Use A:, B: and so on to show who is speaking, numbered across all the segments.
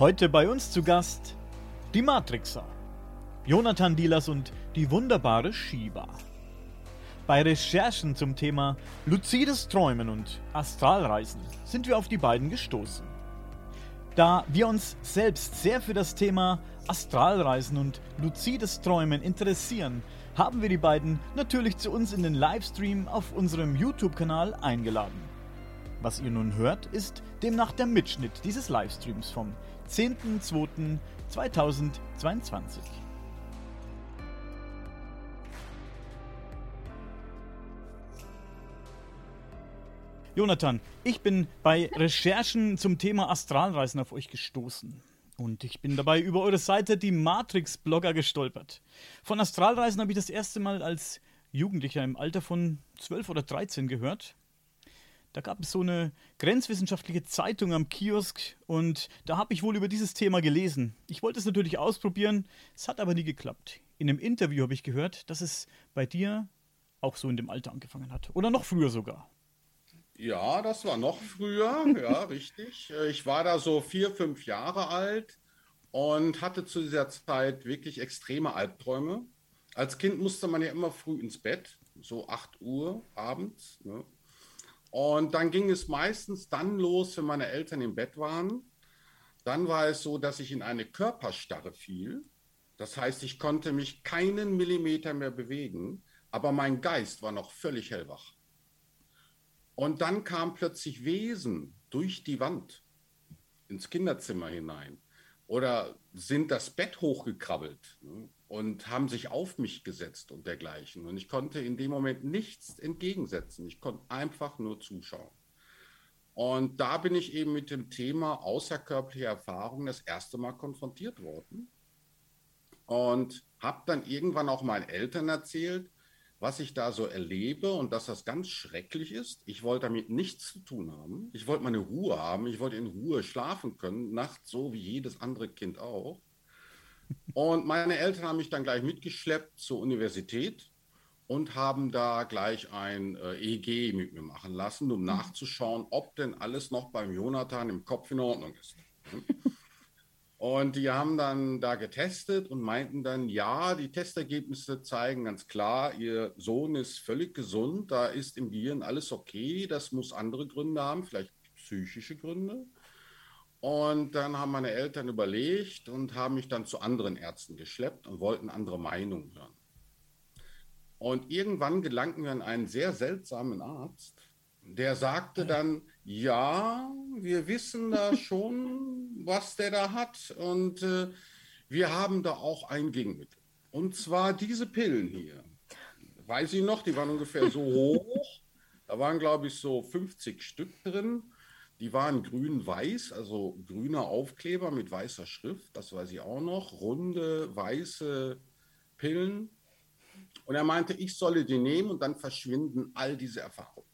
A: Heute bei uns zu Gast die Matrixer, Jonathan Dielers und die wunderbare Shiba. Bei Recherchen zum Thema luzides Träumen und Astralreisen sind wir auf die beiden gestoßen. Da wir uns selbst sehr für das Thema Astralreisen und luzides Träumen interessieren, haben wir die beiden natürlich zu uns in den Livestream auf unserem YouTube-Kanal eingeladen. Was ihr nun hört, ist demnach der Mitschnitt dieses Livestreams vom 10.02.2022. Jonathan, ich bin bei Recherchen zum Thema Astralreisen auf euch gestoßen. Und ich bin dabei über eure Seite die Matrix-Blogger gestolpert. Von Astralreisen habe ich das erste Mal als Jugendlicher im Alter von 12 oder 13 gehört. Da gab es so eine grenzwissenschaftliche Zeitung am Kiosk und da habe ich wohl über dieses Thema gelesen. Ich wollte es natürlich ausprobieren, es hat aber nie geklappt. In einem Interview habe ich gehört, dass es bei dir auch so in dem Alter angefangen hat. Oder noch früher sogar.
B: Ja, das war noch früher, ja, richtig. Ich war da so vier, fünf Jahre alt und hatte zu dieser Zeit wirklich extreme Albträume. Als Kind musste man ja immer früh ins Bett, so 8 Uhr abends. Ne? Und dann ging es meistens dann los, wenn meine Eltern im Bett waren. Dann war es so, dass ich in eine Körperstarre fiel. Das heißt, ich konnte mich keinen Millimeter mehr bewegen, aber mein Geist war noch völlig hellwach. Und dann kam plötzlich Wesen durch die Wand ins Kinderzimmer hinein oder sind das Bett hochgekrabbelt ne, und haben sich auf mich gesetzt und dergleichen. Und ich konnte in dem Moment nichts entgegensetzen. Ich konnte einfach nur zuschauen. Und da bin ich eben mit dem Thema außerkörperliche Erfahrung das erste Mal konfrontiert worden. Und habe dann irgendwann auch meinen Eltern erzählt, was ich da so erlebe und dass das ganz schrecklich ist. Ich wollte damit nichts zu tun haben. Ich wollte meine Ruhe haben. Ich wollte in Ruhe schlafen können, nachts so wie jedes andere Kind auch. Und meine Eltern haben mich dann gleich mitgeschleppt zur Universität und haben da gleich ein äh, EG mit mir machen lassen, um nachzuschauen, ob denn alles noch beim Jonathan im Kopf in Ordnung ist. Und die haben dann da getestet und meinten dann, ja, die Testergebnisse zeigen ganz klar, ihr Sohn ist völlig gesund, da ist im Gehirn alles okay, das muss andere Gründe haben, vielleicht psychische Gründe. Und dann haben meine Eltern überlegt und haben mich dann zu anderen Ärzten geschleppt und wollten andere Meinungen hören. Und irgendwann gelangten wir an einen sehr seltsamen Arzt, der sagte dann, ja, wir wissen da schon, was der da hat und äh, wir haben da auch ein Gegenmittel. Und zwar diese Pillen hier. Weiß ich noch, die waren ungefähr so hoch. Da waren, glaube ich, so 50 Stück drin. Die waren grün-weiß, also grüner Aufkleber mit weißer Schrift, das weiß ich auch noch. Runde, weiße Pillen. Und er meinte, ich solle die nehmen und dann verschwinden all diese Erfahrungen.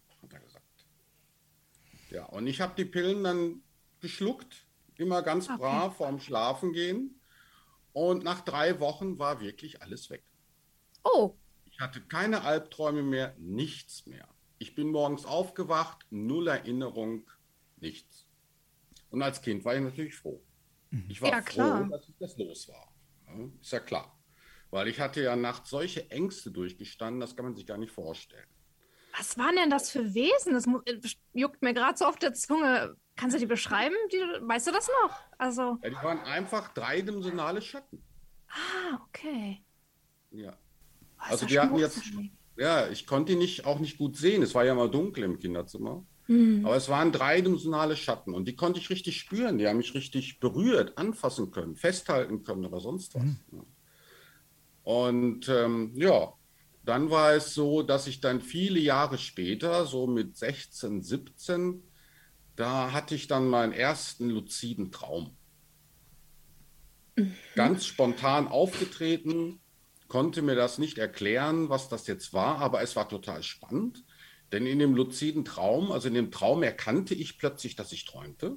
B: Ja, und ich habe die Pillen dann geschluckt, immer ganz okay. brav vorm Schlafen gehen. Und nach drei Wochen war wirklich alles weg.
C: Oh.
B: Ich hatte keine Albträume mehr, nichts mehr. Ich bin morgens aufgewacht, null Erinnerung, nichts. Und als Kind war ich natürlich froh. Mhm. Ich war ja, froh, klar. dass ich das los war. Ist ja klar. Weil ich hatte ja nachts solche Ängste durchgestanden, das kann man sich gar nicht vorstellen.
C: Was waren denn das für Wesen? Das äh, juckt mir gerade so auf der Zunge. Kannst du die beschreiben? Die, weißt du das noch? Also.
B: Ja, die waren einfach dreidimensionale Schatten.
C: Ah, okay.
B: Ja. Oh, also die hatten jetzt. Ja, ich konnte die nicht, auch nicht gut sehen. Es war ja mal dunkel im Kinderzimmer. Mhm. Aber es waren dreidimensionale Schatten und die konnte ich richtig spüren. Die haben mich richtig berührt, anfassen können, festhalten können oder sonst was. Mhm. Und ähm, ja, dann war es so, dass ich dann viele Jahre später, so mit 16, 17, da hatte ich dann meinen ersten luziden Traum. Mhm. Ganz spontan aufgetreten, konnte mir das nicht erklären, was das jetzt war, aber es war total spannend. Denn in dem luziden Traum, also in dem Traum erkannte ich plötzlich, dass ich träumte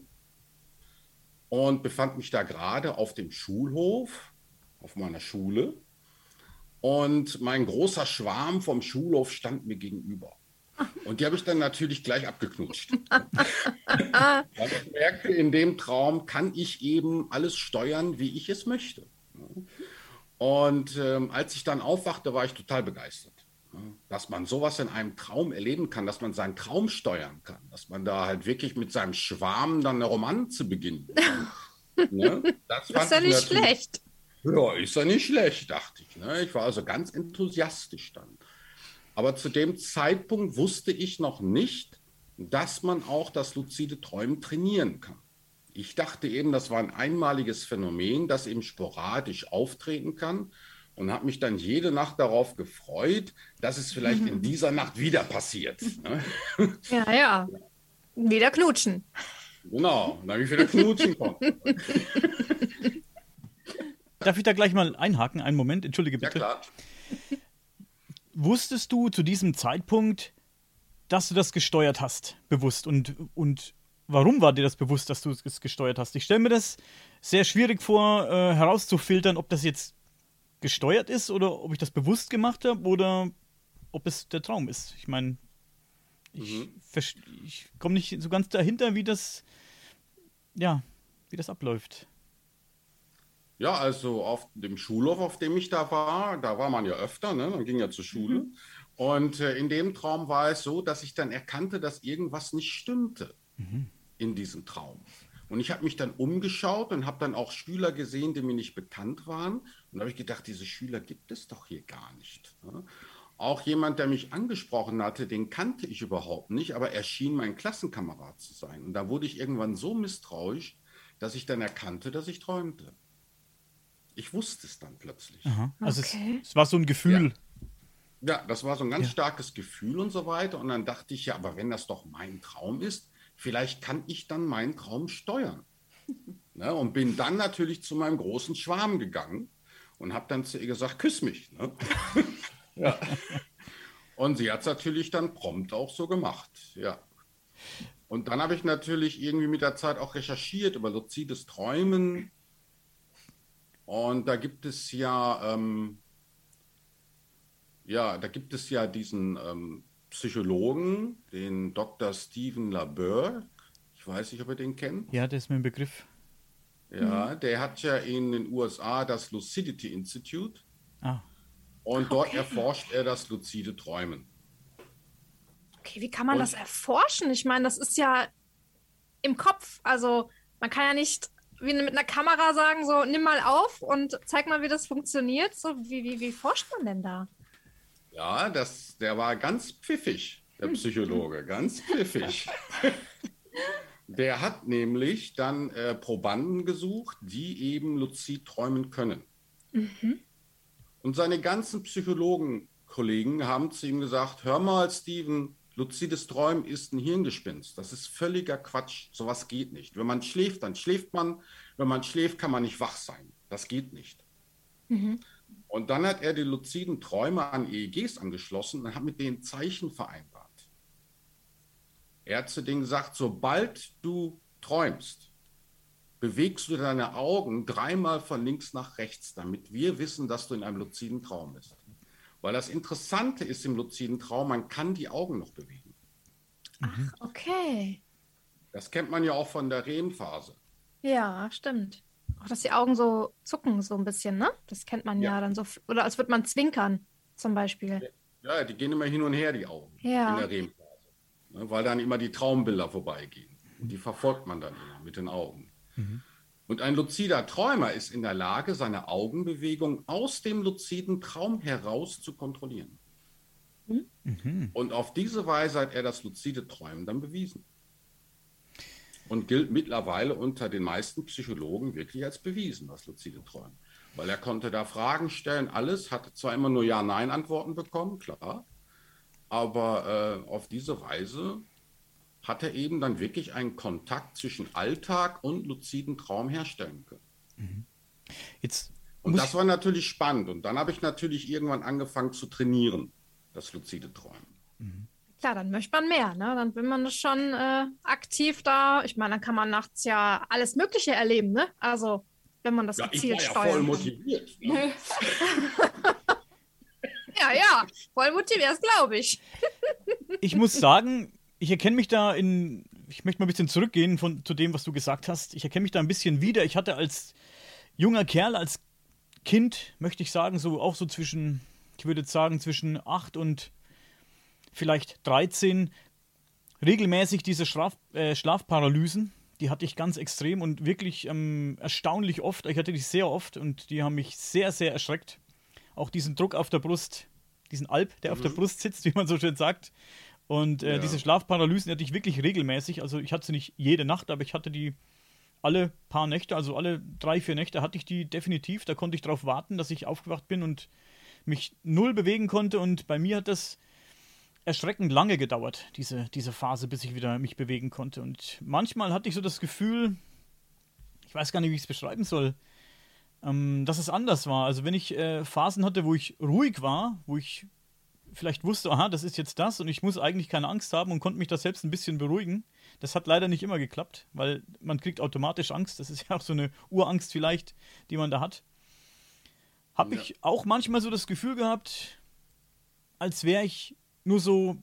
B: und befand mich da gerade auf dem Schulhof, auf meiner Schule und mein großer Schwarm vom Schulhof stand mir gegenüber. Und die habe ich dann natürlich gleich abgeknutscht. Weil ich merkte, in dem Traum kann ich eben alles steuern, wie ich es möchte. Und ähm, als ich dann aufwachte, war ich total begeistert. Dass man sowas in einem Traum erleben kann, dass man seinen Traum steuern kann, dass man da halt wirklich mit seinem Schwarm dann eine Romanze beginnt.
C: ne? Das, das ist ja nicht schlecht.
B: Ja, ist ja nicht schlecht, dachte ich. Ne? Ich war also ganz enthusiastisch dann. Aber zu dem Zeitpunkt wusste ich noch nicht, dass man auch das luzide Träumen trainieren kann. Ich dachte eben, das war ein einmaliges Phänomen, das eben sporadisch auftreten kann und habe mich dann jede Nacht darauf gefreut, dass es vielleicht in dieser Nacht wieder passiert. Ne?
C: Ja, ja. Wieder knutschen.
B: Genau, dann habe ich wieder knutschen können.
A: Darf ich da gleich mal einhaken? Einen Moment, entschuldige bitte. Ja, klar. Wusstest du zu diesem Zeitpunkt, dass du das gesteuert hast, bewusst? Und, und warum war dir das bewusst, dass du es gesteuert hast? Ich stelle mir das sehr schwierig vor, äh, herauszufiltern, ob das jetzt gesteuert ist oder ob ich das bewusst gemacht habe oder ob es der Traum ist. Ich meine, ich, mhm. ich komme nicht so ganz dahinter, wie das, ja, wie das abläuft.
B: Ja, also auf dem Schulhof, auf dem ich da war, da war man ja öfter, ne? man ging ja zur Schule. Mhm. Und äh, in dem Traum war es so, dass ich dann erkannte, dass irgendwas nicht stimmte mhm. in diesem Traum. Und ich habe mich dann umgeschaut und habe dann auch Schüler gesehen, die mir nicht bekannt waren. Und da habe ich gedacht, diese Schüler gibt es doch hier gar nicht. Ne? Auch jemand, der mich angesprochen hatte, den kannte ich überhaupt nicht, aber er schien mein Klassenkamerad zu sein. Und da wurde ich irgendwann so misstrauisch, dass ich dann erkannte, dass ich träumte. Ich wusste es dann plötzlich.
A: Aha. Also okay. es, es, war so ein Gefühl.
B: Ja. ja das war so ein ganz ja. starkes Gefühl und so weiter. Und dann dachte ich, ja, aber wenn das doch mein Traum ist, vielleicht kann ich dann meinen Traum steuern. ne? Und bin dann natürlich zu meinem großen Schwarm gegangen und habe dann zu ihr gesagt, küss mich. Ne? ja. Und sie hat es natürlich dann prompt auch so gemacht. Ja. Und dann habe ich natürlich irgendwie mit der Zeit auch recherchiert über luzides Träumen, und da gibt es ja, ähm, ja, da gibt es ja diesen ähm, Psychologen, den Dr. Stephen LaBeur. Ich weiß nicht, ob ihr den kennt.
A: Ja, der ist mir ein Begriff.
B: Ja, mhm. der hat ja in den USA das Lucidity Institute. Ah. Und okay. dort erforscht er das luzide Träumen.
C: Okay, wie kann man und, das erforschen? Ich meine, das ist ja im Kopf. Also man kann ja nicht wie mit einer Kamera sagen, so nimm mal auf und zeig mal, wie das funktioniert. So, wie, wie, wie forscht man denn da?
B: Ja, das, der war ganz pfiffig, der hm. Psychologe, ganz pfiffig. der hat nämlich dann äh, Probanden gesucht, die eben luzid träumen können. Mhm. Und seine ganzen Psychologenkollegen haben zu ihm gesagt, hör mal, Steven, Luzides Träumen ist ein Hirngespinst. Das ist völliger Quatsch. Sowas geht nicht. Wenn man schläft, dann schläft man. Wenn man schläft, kann man nicht wach sein. Das geht nicht. Mhm. Und dann hat er die luziden Träume an EEGs angeschlossen und hat mit denen Zeichen vereinbart. Er hat zu denen gesagt, sobald du träumst, bewegst du deine Augen dreimal von links nach rechts, damit wir wissen, dass du in einem luziden Traum bist. Weil das Interessante ist im luziden Traum, man kann die Augen noch bewegen.
C: Ach, okay.
B: Das kennt man ja auch von der REM-Phase.
C: Ja, stimmt. Auch dass die Augen so zucken, so ein bisschen, ne? Das kennt man ja, ja dann so. Oder als würde man zwinkern, zum Beispiel.
B: Ja, die gehen immer hin und her, die Augen.
C: Ja.
B: In der REM-Phase. Ne, weil dann immer die Traumbilder vorbeigehen. Und die verfolgt man dann immer mit den Augen. Mhm. Und ein luzider Träumer ist in der Lage, seine Augenbewegung aus dem luziden Traum heraus zu kontrollieren. Mhm. Und auf diese Weise hat er das luzide Träumen dann bewiesen. Und gilt mittlerweile unter den meisten Psychologen wirklich als bewiesen, das luzide Träumen. Weil er konnte da Fragen stellen, alles, hatte zwar immer nur Ja-Nein-Antworten bekommen, klar, aber äh, auf diese Weise hat er eben dann wirklich einen Kontakt zwischen Alltag und luziden Traum herstellen können. Mhm. Jetzt und das war natürlich spannend. Und dann habe ich natürlich irgendwann angefangen zu trainieren, das luzide Träumen.
C: Mhm. Klar, dann möchte man mehr. Ne? Dann will man das schon äh, aktiv da. Ich meine, dann kann man nachts ja alles Mögliche erleben. Ne? Also, wenn man das
B: ja,
C: gezielt
B: ich war ja voll motiviert. Ne?
C: Ja, ja, voll motiviert, glaube ich.
A: ich muss sagen, ich erkenne mich da in. Ich möchte mal ein bisschen zurückgehen von, zu dem, was du gesagt hast. Ich erkenne mich da ein bisschen wieder. Ich hatte als junger Kerl, als Kind, möchte ich sagen, so auch so zwischen, ich würde jetzt sagen, zwischen 8 und vielleicht 13, regelmäßig diese Schlaf, äh, Schlafparalysen. Die hatte ich ganz extrem und wirklich ähm, erstaunlich oft. Ich hatte die sehr oft und die haben mich sehr, sehr erschreckt. Auch diesen Druck auf der Brust, diesen Alp, der mhm. auf der mhm. Brust sitzt, wie man so schön sagt. Und äh, ja. diese Schlafparalysen hatte ich wirklich regelmäßig. Also ich hatte sie nicht jede Nacht, aber ich hatte die alle paar Nächte, also alle drei, vier Nächte hatte ich die definitiv. Da konnte ich darauf warten, dass ich aufgewacht bin und mich null bewegen konnte. Und bei mir hat das erschreckend lange gedauert, diese, diese Phase, bis ich wieder mich bewegen konnte. Und manchmal hatte ich so das Gefühl, ich weiß gar nicht, wie ich es beschreiben soll, ähm, dass es anders war. Also wenn ich äh, Phasen hatte, wo ich ruhig war, wo ich vielleicht wusste, aha, das ist jetzt das und ich muss eigentlich keine Angst haben und konnte mich da selbst ein bisschen beruhigen. Das hat leider nicht immer geklappt, weil man kriegt automatisch Angst. Das ist ja auch so eine Urangst vielleicht, die man da hat. Habe ja. ich auch manchmal so das Gefühl gehabt, als wäre ich nur so,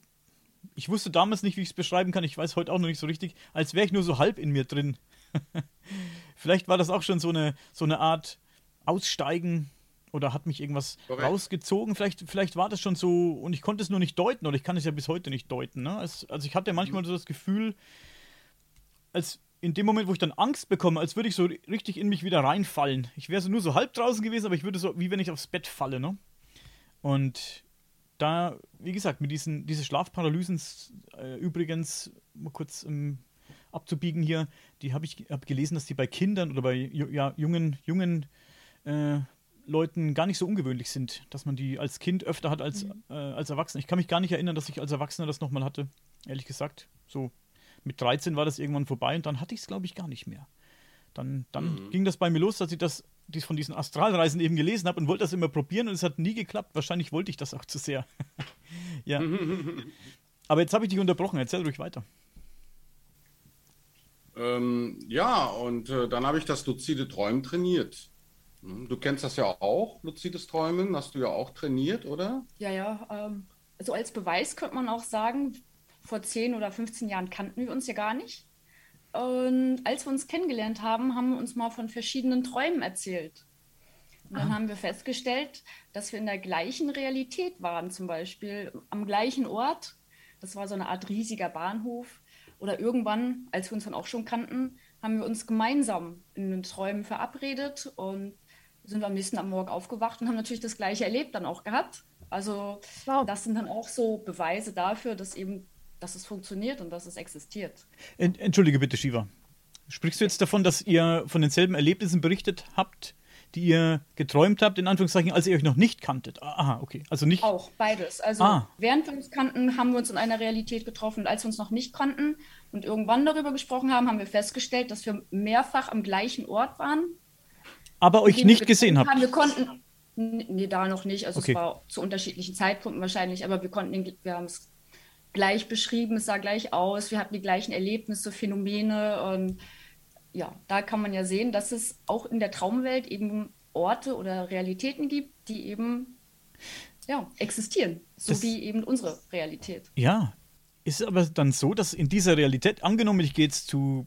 A: ich wusste damals nicht, wie ich es beschreiben kann, ich weiß heute auch noch nicht so richtig, als wäre ich nur so halb in mir drin. vielleicht war das auch schon so eine, so eine Art Aussteigen oder hat mich irgendwas Korrekt. rausgezogen. Vielleicht, vielleicht war das schon so und ich konnte es nur nicht deuten oder ich kann es ja bis heute nicht deuten. Ne? Also ich hatte manchmal mhm. so das Gefühl, als in dem Moment, wo ich dann Angst bekomme, als würde ich so richtig in mich wieder reinfallen. Ich wäre so nur so halb draußen gewesen, aber ich würde so, wie wenn ich aufs Bett falle, ne? Und da, wie gesagt, mit diesen diese Schlafparalysen äh, übrigens, mal kurz ähm, abzubiegen hier, die habe ich hab gelesen, dass die bei Kindern oder bei ja, jungen, jungen äh, Leuten gar nicht so ungewöhnlich sind, dass man die als Kind öfter hat als, mhm. äh, als Erwachsener. Ich kann mich gar nicht erinnern, dass ich als Erwachsener das nochmal hatte, ehrlich gesagt. So mit 13 war das irgendwann vorbei und dann hatte ich es, glaube ich, gar nicht mehr. Dann, dann mhm. ging das bei mir los, dass ich das dies von diesen Astralreisen eben gelesen habe und wollte das immer probieren und es hat nie geklappt. Wahrscheinlich wollte ich das auch zu sehr. ja. Aber jetzt habe ich dich unterbrochen. Erzähl ruhig weiter.
B: Ähm, ja, und äh, dann habe ich das luzide Träumen trainiert. Hm, du kennst das ja auch, luzides Träumen, hast du ja auch trainiert, oder?
D: Ja, ja. Ähm, also als Beweis könnte man auch sagen, vor 10 oder 15 Jahren kannten wir uns ja gar nicht. Und als wir uns kennengelernt haben, haben wir uns mal von verschiedenen Träumen erzählt. Und dann ah. haben wir festgestellt, dass wir in der gleichen Realität waren, zum Beispiel am gleichen Ort. Das war so eine Art riesiger Bahnhof. Oder irgendwann, als wir uns dann auch schon kannten, haben wir uns gemeinsam in den Träumen verabredet und sind wir am nächsten am Morgen aufgewacht und haben natürlich das Gleiche erlebt dann auch gehabt. Also wow. das sind dann auch so Beweise dafür, dass eben, dass es funktioniert und dass es existiert.
A: Entschuldige bitte, Shiva. Sprichst du jetzt davon, dass ihr von denselben Erlebnissen berichtet habt, die ihr geträumt habt, in Anführungszeichen, als ihr euch noch nicht kanntet? Aha, okay. Also nicht.
D: Auch, beides. Also ah. während wir uns kannten, haben wir uns in einer Realität getroffen. Und als wir uns noch nicht kannten und irgendwann darüber gesprochen haben, haben wir festgestellt, dass wir mehrfach am gleichen Ort waren
A: aber euch nicht gesehen habt.
D: Haben. Wir konnten, nee, da noch nicht. Also okay. es war zu unterschiedlichen Zeitpunkten wahrscheinlich, aber wir konnten, den, wir haben es gleich beschrieben, es sah gleich aus, wir hatten die gleichen Erlebnisse, Phänomene und ja, da kann man ja sehen, dass es auch in der Traumwelt eben Orte oder Realitäten gibt, die eben ja, existieren, so das, wie eben unsere Realität.
A: Ja, ist es aber dann so, dass in dieser Realität, angenommen, ich gehe jetzt zu,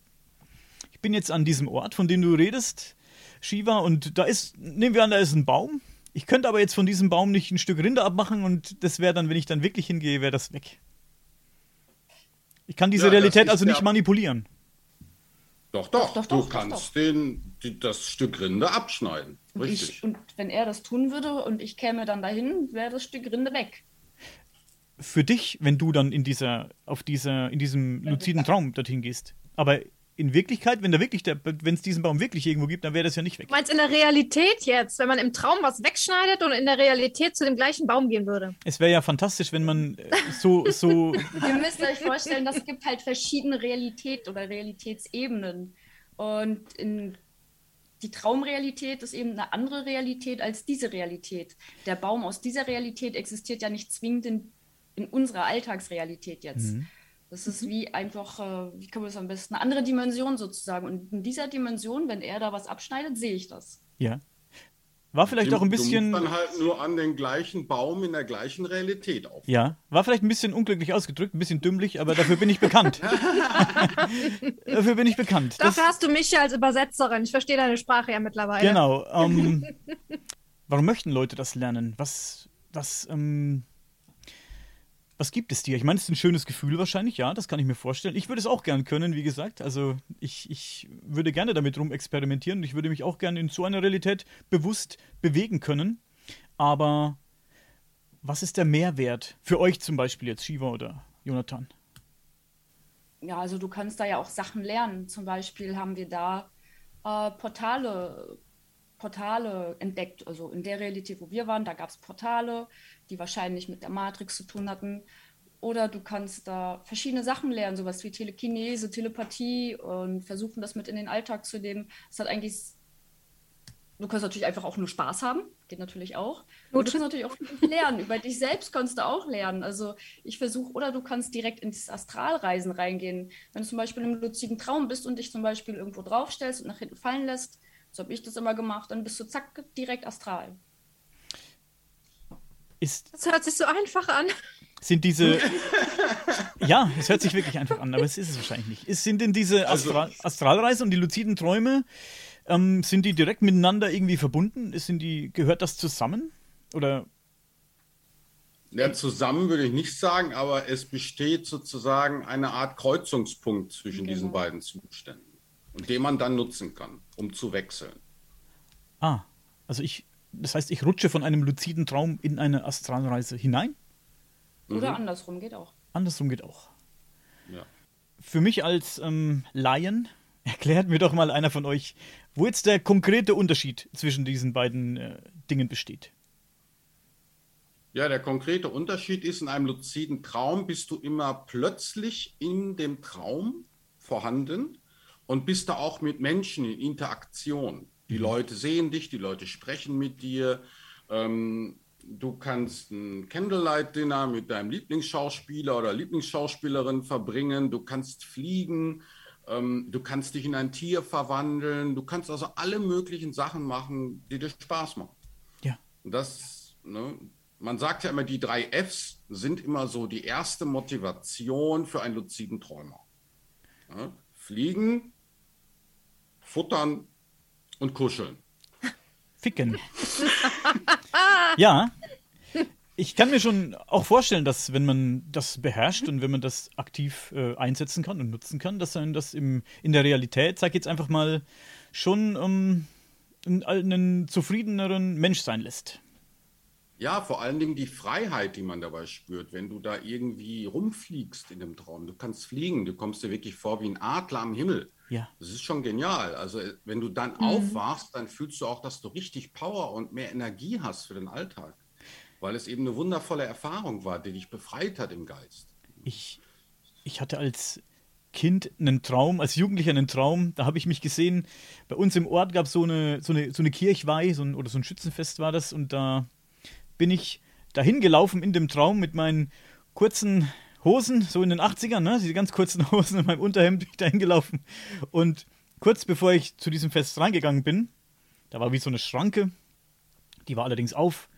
A: ich bin jetzt an diesem Ort, von dem du redest, Shiva und da ist, nehmen wir an, da ist ein Baum. Ich könnte aber jetzt von diesem Baum nicht ein Stück Rinde abmachen und das wäre dann, wenn ich dann wirklich hingehe, wäre das weg. Ich kann diese ja, Realität also nicht manipulieren.
B: Doch, doch, doch, doch du kannst Den, die, das Stück Rinde abschneiden.
D: Und, ich, und wenn er das tun würde und ich käme dann dahin, wäre das Stück Rinde weg.
A: Für dich, wenn du dann in dieser, auf dieser, in diesem luziden Traum dorthin gehst. Aber in Wirklichkeit, wenn da wirklich wenn es diesen Baum wirklich irgendwo gibt, dann wäre das ja nicht weg.
C: Du meinst in der Realität jetzt, wenn man im Traum was wegschneidet und in der Realität zu dem gleichen Baum gehen würde?
A: Es wäre ja fantastisch, wenn man äh, so, so.
D: Ihr müsst euch vorstellen, das gibt halt verschiedene Realitäten oder Realitätsebenen. Und in die Traumrealität ist eben eine andere Realität als diese Realität. Der Baum aus dieser Realität existiert ja nicht zwingend in, in unserer Alltagsrealität jetzt. Mhm. Das ist mhm. wie einfach, äh, wie kann man das am besten, eine andere Dimension sozusagen. Und in dieser Dimension, wenn er da was abschneidet, sehe ich das.
A: Ja. War vielleicht auch ein bisschen.
B: Du dann halt nur an den gleichen Baum in der gleichen Realität auf.
A: Ja, war vielleicht ein bisschen unglücklich ausgedrückt, ein bisschen dümmlich, aber dafür bin ich bekannt. dafür bin ich bekannt.
C: Dafür das, hast du mich ja als Übersetzerin. Ich verstehe deine Sprache ja mittlerweile.
A: Genau. Ähm, warum möchten Leute das lernen? Was, was, ähm, was gibt es dir? Ich meine, es ist ein schönes Gefühl wahrscheinlich, ja, das kann ich mir vorstellen. Ich würde es auch gern können, wie gesagt. Also ich, ich würde gerne damit rum experimentieren und ich würde mich auch gerne in so einer Realität bewusst bewegen können. Aber was ist der Mehrwert für euch zum Beispiel jetzt, Shiva oder Jonathan?
D: Ja, also du kannst da ja auch Sachen lernen. Zum Beispiel haben wir da äh, Portale Portale entdeckt. Also in der Realität, wo wir waren, da gab es Portale, die wahrscheinlich mit der Matrix zu tun hatten. Oder du kannst da verschiedene Sachen lernen, sowas wie Telekinese, Telepathie und versuchen, das mit in den Alltag zu nehmen. Es hat eigentlich. Du kannst natürlich einfach auch nur Spaß haben, geht natürlich auch. Und du kannst natürlich auch lernen. Über dich selbst kannst du auch lernen. Also ich versuche, oder du kannst direkt ins Astralreisen reingehen. Wenn du zum Beispiel im luziden Traum bist und dich zum Beispiel irgendwo draufstellst und nach hinten fallen lässt, so habe ich das immer gemacht. Dann bist du zack, direkt astral.
C: Ist das hört sich so einfach an.
A: Sind diese. ja, es hört sich wirklich einfach an, aber es ist es wahrscheinlich nicht. Ist, sind denn diese also Astral Astralreise und die luziden Träume, ähm, sind die direkt miteinander irgendwie verbunden? Sind die, gehört das zusammen? Oder
B: ja, zusammen würde ich nicht sagen, aber es besteht sozusagen eine Art Kreuzungspunkt zwischen genau. diesen beiden Zuständen und den man dann nutzen kann, um zu wechseln.
A: Ah, also ich, das heißt, ich rutsche von einem luziden Traum in eine Astralreise hinein?
D: Oder mhm. andersrum geht auch.
A: Andersrum geht auch.
B: Ja.
A: Für mich als ähm, Laien, erklärt mir doch mal einer von euch, wo jetzt der konkrete Unterschied zwischen diesen beiden äh, Dingen besteht.
B: Ja, der konkrete Unterschied ist, in einem luziden Traum bist du immer plötzlich in dem Traum vorhanden und bist da auch mit Menschen in Interaktion. Die. Leute sehen dich, die Leute sprechen mit dir. Ähm, du kannst ein Candlelight-Dinner mit deinem Lieblingsschauspieler oder Lieblingsschauspielerin verbringen. Du kannst fliegen. Ähm, du kannst dich in ein Tier verwandeln. Du kannst also alle möglichen Sachen machen, die dir Spaß machen.
A: Ja.
B: Das, ne, man sagt ja immer, die drei Fs sind immer so die erste Motivation für einen luziden Träumer. Ja? Fliegen, futtern und kuscheln.
A: Ficken. ja. Ich kann mir schon auch vorstellen, dass wenn man das beherrscht und wenn man das aktiv äh, einsetzen kann und nutzen kann, dass einen das im, in der Realität, sag ich jetzt einfach mal, schon um, einen, einen zufriedeneren Mensch sein lässt.
B: Ja, vor allen Dingen die Freiheit, die man dabei spürt, wenn du da irgendwie rumfliegst in dem Traum. Du kannst fliegen, du kommst dir wirklich vor wie ein Adler am Himmel.
A: Ja.
B: Das ist schon genial. Also äh, wenn du dann mhm. aufwachst, dann fühlst du auch, dass du richtig Power und mehr Energie hast für den Alltag. Weil es eben eine wundervolle Erfahrung war, die dich befreit hat im Geist.
A: Ich, ich hatte als Kind einen Traum, als Jugendlicher einen Traum, da habe ich mich gesehen, bei uns im Ort gab so es so eine, so eine Kirchweih so ein, oder so ein Schützenfest war das und da bin ich dahin gelaufen in dem Traum mit meinen kurzen Hosen, so in den 80ern, ne? diese ganz kurzen Hosen in meinem Unterhemd bin ich da hingelaufen. Und kurz bevor ich zu diesem Fest reingegangen bin, da war wie so eine Schranke, die war allerdings auf,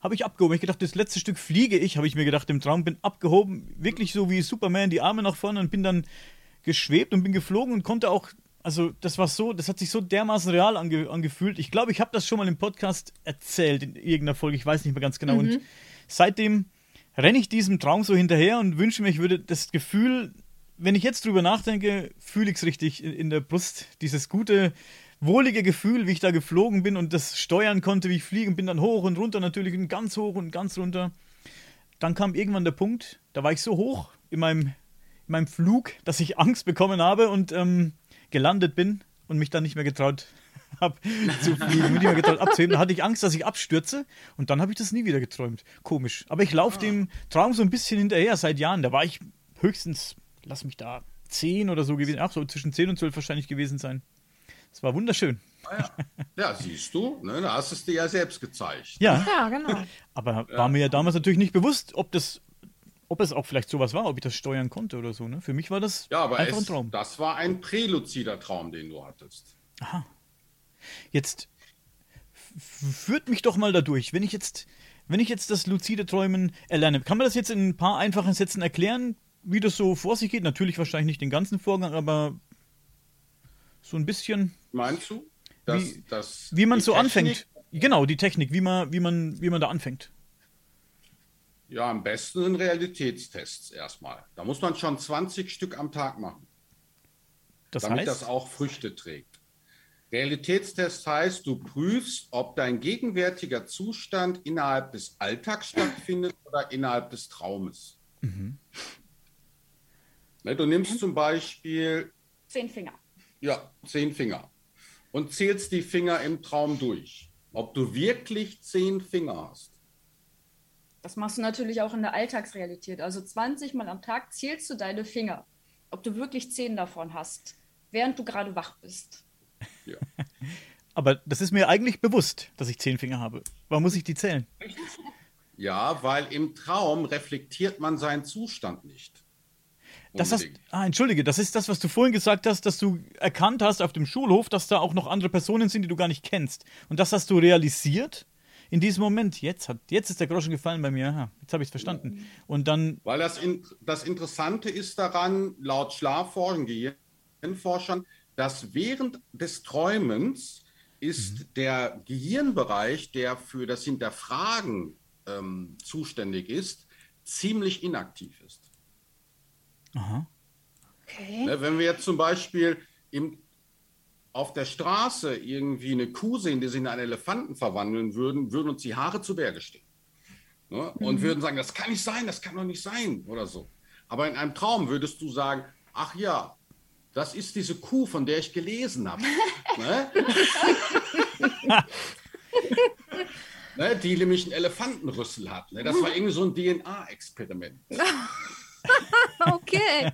A: habe ich abgehoben. Ich gedacht, das letzte Stück fliege ich, habe ich mir gedacht, im Traum bin abgehoben, wirklich so wie Superman, die Arme nach vorne und bin dann geschwebt und bin geflogen und konnte auch, also das war so, das hat sich so dermaßen real ange, angefühlt. Ich glaube, ich habe das schon mal im Podcast erzählt, in irgendeiner Folge, ich weiß nicht mehr ganz genau. Mhm. Und seitdem renne ich diesem Traum so hinterher und wünsche mir, ich würde das Gefühl, wenn ich jetzt drüber nachdenke, fühle ich es richtig in, in der Brust. Dieses gute, wohlige Gefühl, wie ich da geflogen bin und das steuern konnte, wie ich fliegen bin, dann hoch und runter natürlich und ganz hoch und ganz runter. Dann kam irgendwann der Punkt, da war ich so hoch in meinem, in meinem Flug, dass ich Angst bekommen habe und ähm, gelandet bin und mich dann nicht mehr getraut habe zu fliegen, nicht mehr getraut abzuheben. Da hatte ich Angst, dass ich abstürze und dann habe ich das nie wieder geträumt. Komisch. Aber ich laufe dem Traum so ein bisschen hinterher seit Jahren. Da war ich höchstens, lass mich da, zehn oder so gewesen. Ach, so zwischen zehn und zwölf wahrscheinlich gewesen sein. Es war wunderschön.
B: Ah ja. ja, siehst du, ne, da hast du es dir ja selbst gezeigt.
A: Ja, ja genau. Aber war mir ja damals natürlich nicht bewusst, ob das ob es auch vielleicht sowas war, ob ich das steuern konnte oder so. Ne? Für mich war das
B: ja, aber einfach es, ein Traum. Das war ein präluzider Traum, den du hattest.
A: Aha. Jetzt führt mich doch mal da durch. Wenn ich jetzt, wenn ich jetzt das luzide Träumen erlerne, kann man das jetzt in ein paar einfachen Sätzen erklären, wie das so vor sich geht? Natürlich wahrscheinlich nicht den ganzen Vorgang, aber so ein bisschen.
B: Meinst du?
A: Dass, wie, dass wie man so Technik, anfängt. Genau, die Technik, wie man, wie man, wie man da anfängt.
B: Ja, am besten in Realitätstests erstmal. Da muss man schon 20 Stück am Tag machen. Das damit heißt? das auch Früchte trägt. Realitätstest heißt, du prüfst, ob dein gegenwärtiger Zustand innerhalb des Alltags stattfindet oder innerhalb des Traumes. Mhm. Ne, du nimmst zum Beispiel
D: zehn Finger.
B: Ja, zehn Finger. Und zählst die Finger im Traum durch. Ob du wirklich zehn Finger hast.
D: Das machst du natürlich auch in der Alltagsrealität. Also 20 Mal am Tag zählst du deine Finger. Ob du wirklich zehn davon hast, während du gerade wach bist.
A: Ja. Aber das ist mir eigentlich bewusst, dass ich zehn Finger habe. Warum muss ich die zählen?
B: Ja, weil im Traum reflektiert man seinen Zustand nicht.
A: Das hast, ah, entschuldige, das ist das, was du vorhin gesagt hast, dass du erkannt hast auf dem Schulhof, dass da auch noch andere Personen sind, die du gar nicht kennst. Und das hast du realisiert in diesem Moment. Jetzt, hat, jetzt ist der Groschen gefallen bei mir. Aha, jetzt habe ich es verstanden. Und dann.
B: Weil das, in, das Interessante ist daran, laut Schlafforschern, Gehirnforschern, dass während des Träumens ist mhm. der Gehirnbereich, der für das Hinterfragen ähm, zuständig ist, ziemlich inaktiv ist. Aha. Okay. Ne, wenn wir jetzt zum Beispiel im, auf der Straße irgendwie eine Kuh sehen, die sich in einen Elefanten verwandeln würden, würden uns die Haare zu Berge stehen. Ne? Und mhm. würden sagen, das kann nicht sein, das kann doch nicht sein oder so. Aber in einem Traum würdest du sagen, ach ja, das ist diese Kuh, von der ich gelesen habe. ne? ne? Die nämlich einen Elefantenrüssel hat. Ne? Das war irgendwie so ein DNA-Experiment.
C: okay.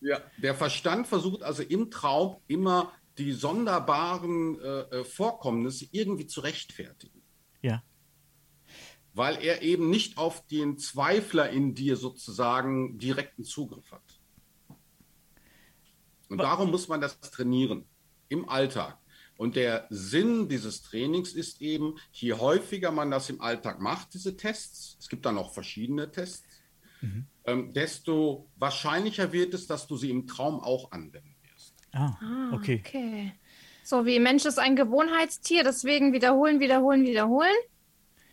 B: Ja, der Verstand versucht also im Traum immer die sonderbaren äh, äh, Vorkommnisse irgendwie zu rechtfertigen.
A: Ja.
B: Weil er eben nicht auf den Zweifler in dir sozusagen direkten Zugriff hat. Und darum muss man das trainieren im Alltag. Und der Sinn dieses Trainings ist eben, je häufiger man das im Alltag macht, diese Tests, es gibt da noch verschiedene Tests, mhm. ähm, desto wahrscheinlicher wird es, dass du sie im Traum auch anwenden
A: Ah, ah okay.
C: okay. So wie Mensch ist ein Gewohnheitstier, deswegen wiederholen, wiederholen, wiederholen,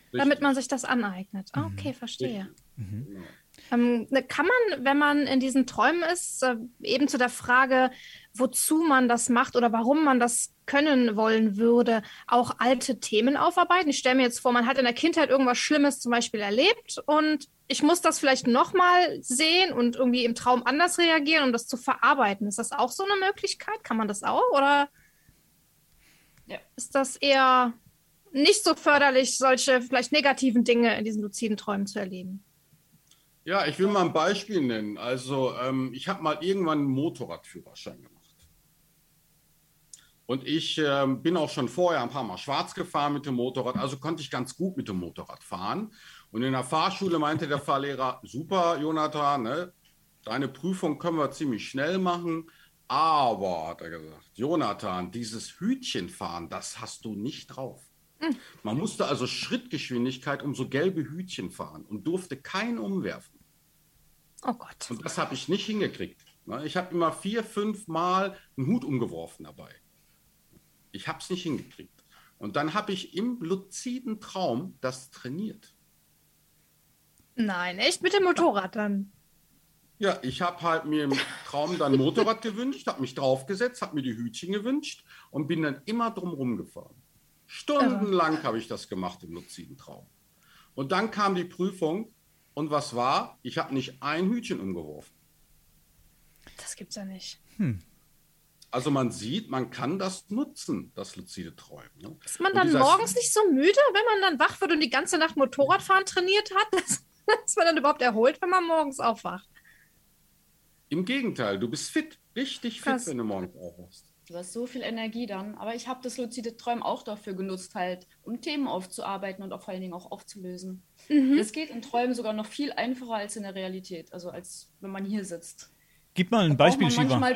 C: Richtig. damit man sich das aneignet. Ah, okay, mhm. verstehe. Mhm. Genau. Ähm, ne, kann man, wenn man in diesen Träumen ist, äh, eben zu der Frage, wozu man das macht oder warum man das können wollen würde, auch alte Themen aufarbeiten? Ich stelle mir jetzt vor, man hat in der Kindheit irgendwas Schlimmes zum Beispiel erlebt und ich muss das vielleicht nochmal sehen und irgendwie im Traum anders reagieren, um das zu verarbeiten. Ist das auch so eine Möglichkeit? Kann man das auch? Oder ja. ist das eher nicht so förderlich, solche vielleicht negativen Dinge in diesen luziden Träumen zu erleben?
B: Ja, ich will mal ein Beispiel nennen. Also ähm, ich habe mal irgendwann einen Motorradführerschein gemacht. Und ich äh, bin auch schon vorher ein paar Mal schwarz gefahren mit dem Motorrad, also konnte ich ganz gut mit dem Motorrad fahren. Und in der Fahrschule meinte der Fahrlehrer, super, Jonathan, ne? deine Prüfung können wir ziemlich schnell machen. Aber, hat er gesagt, Jonathan, dieses Hütchenfahren, das hast du nicht drauf. Hm. Man musste also Schrittgeschwindigkeit um so gelbe Hütchen fahren und durfte keinen umwerfen.
C: Oh Gott.
B: Und das habe ich nicht hingekriegt. Ne? Ich habe immer vier, fünf Mal einen Hut umgeworfen dabei. Ich habe es nicht hingekriegt. Und dann habe ich im luziden Traum das trainiert.
C: Nein, echt mit dem Motorrad dann?
B: Ja, ich habe halt mir im Traum dann ein Motorrad gewünscht, habe mich draufgesetzt, habe mir die Hütchen gewünscht und bin dann immer drumherum gefahren. Stundenlang habe ich das gemacht im luziden Traum. Und dann kam die Prüfung und was war? Ich habe nicht ein Hütchen umgeworfen.
C: Das gibt's ja nicht.
B: Hm. Also man sieht, man kann das nutzen, das luzide Träumen. Ne?
C: Ist man dann morgens nicht so müde, wenn man dann wach wird und die ganze Nacht Motorradfahren trainiert hat? ist man dann überhaupt erholt, wenn man morgens aufwacht?
B: Im Gegenteil, du bist fit, richtig Krass. fit, wenn du morgens aufwachst.
D: Du hast so viel Energie dann. Aber ich habe das luzide Träumen auch dafür genutzt, halt, um Themen aufzuarbeiten und auch vor allen Dingen auch aufzulösen. Mhm. Das geht in Träumen sogar noch viel einfacher als in der Realität, also als wenn man hier sitzt.
A: Gib mal ein da Beispiel, Shiva.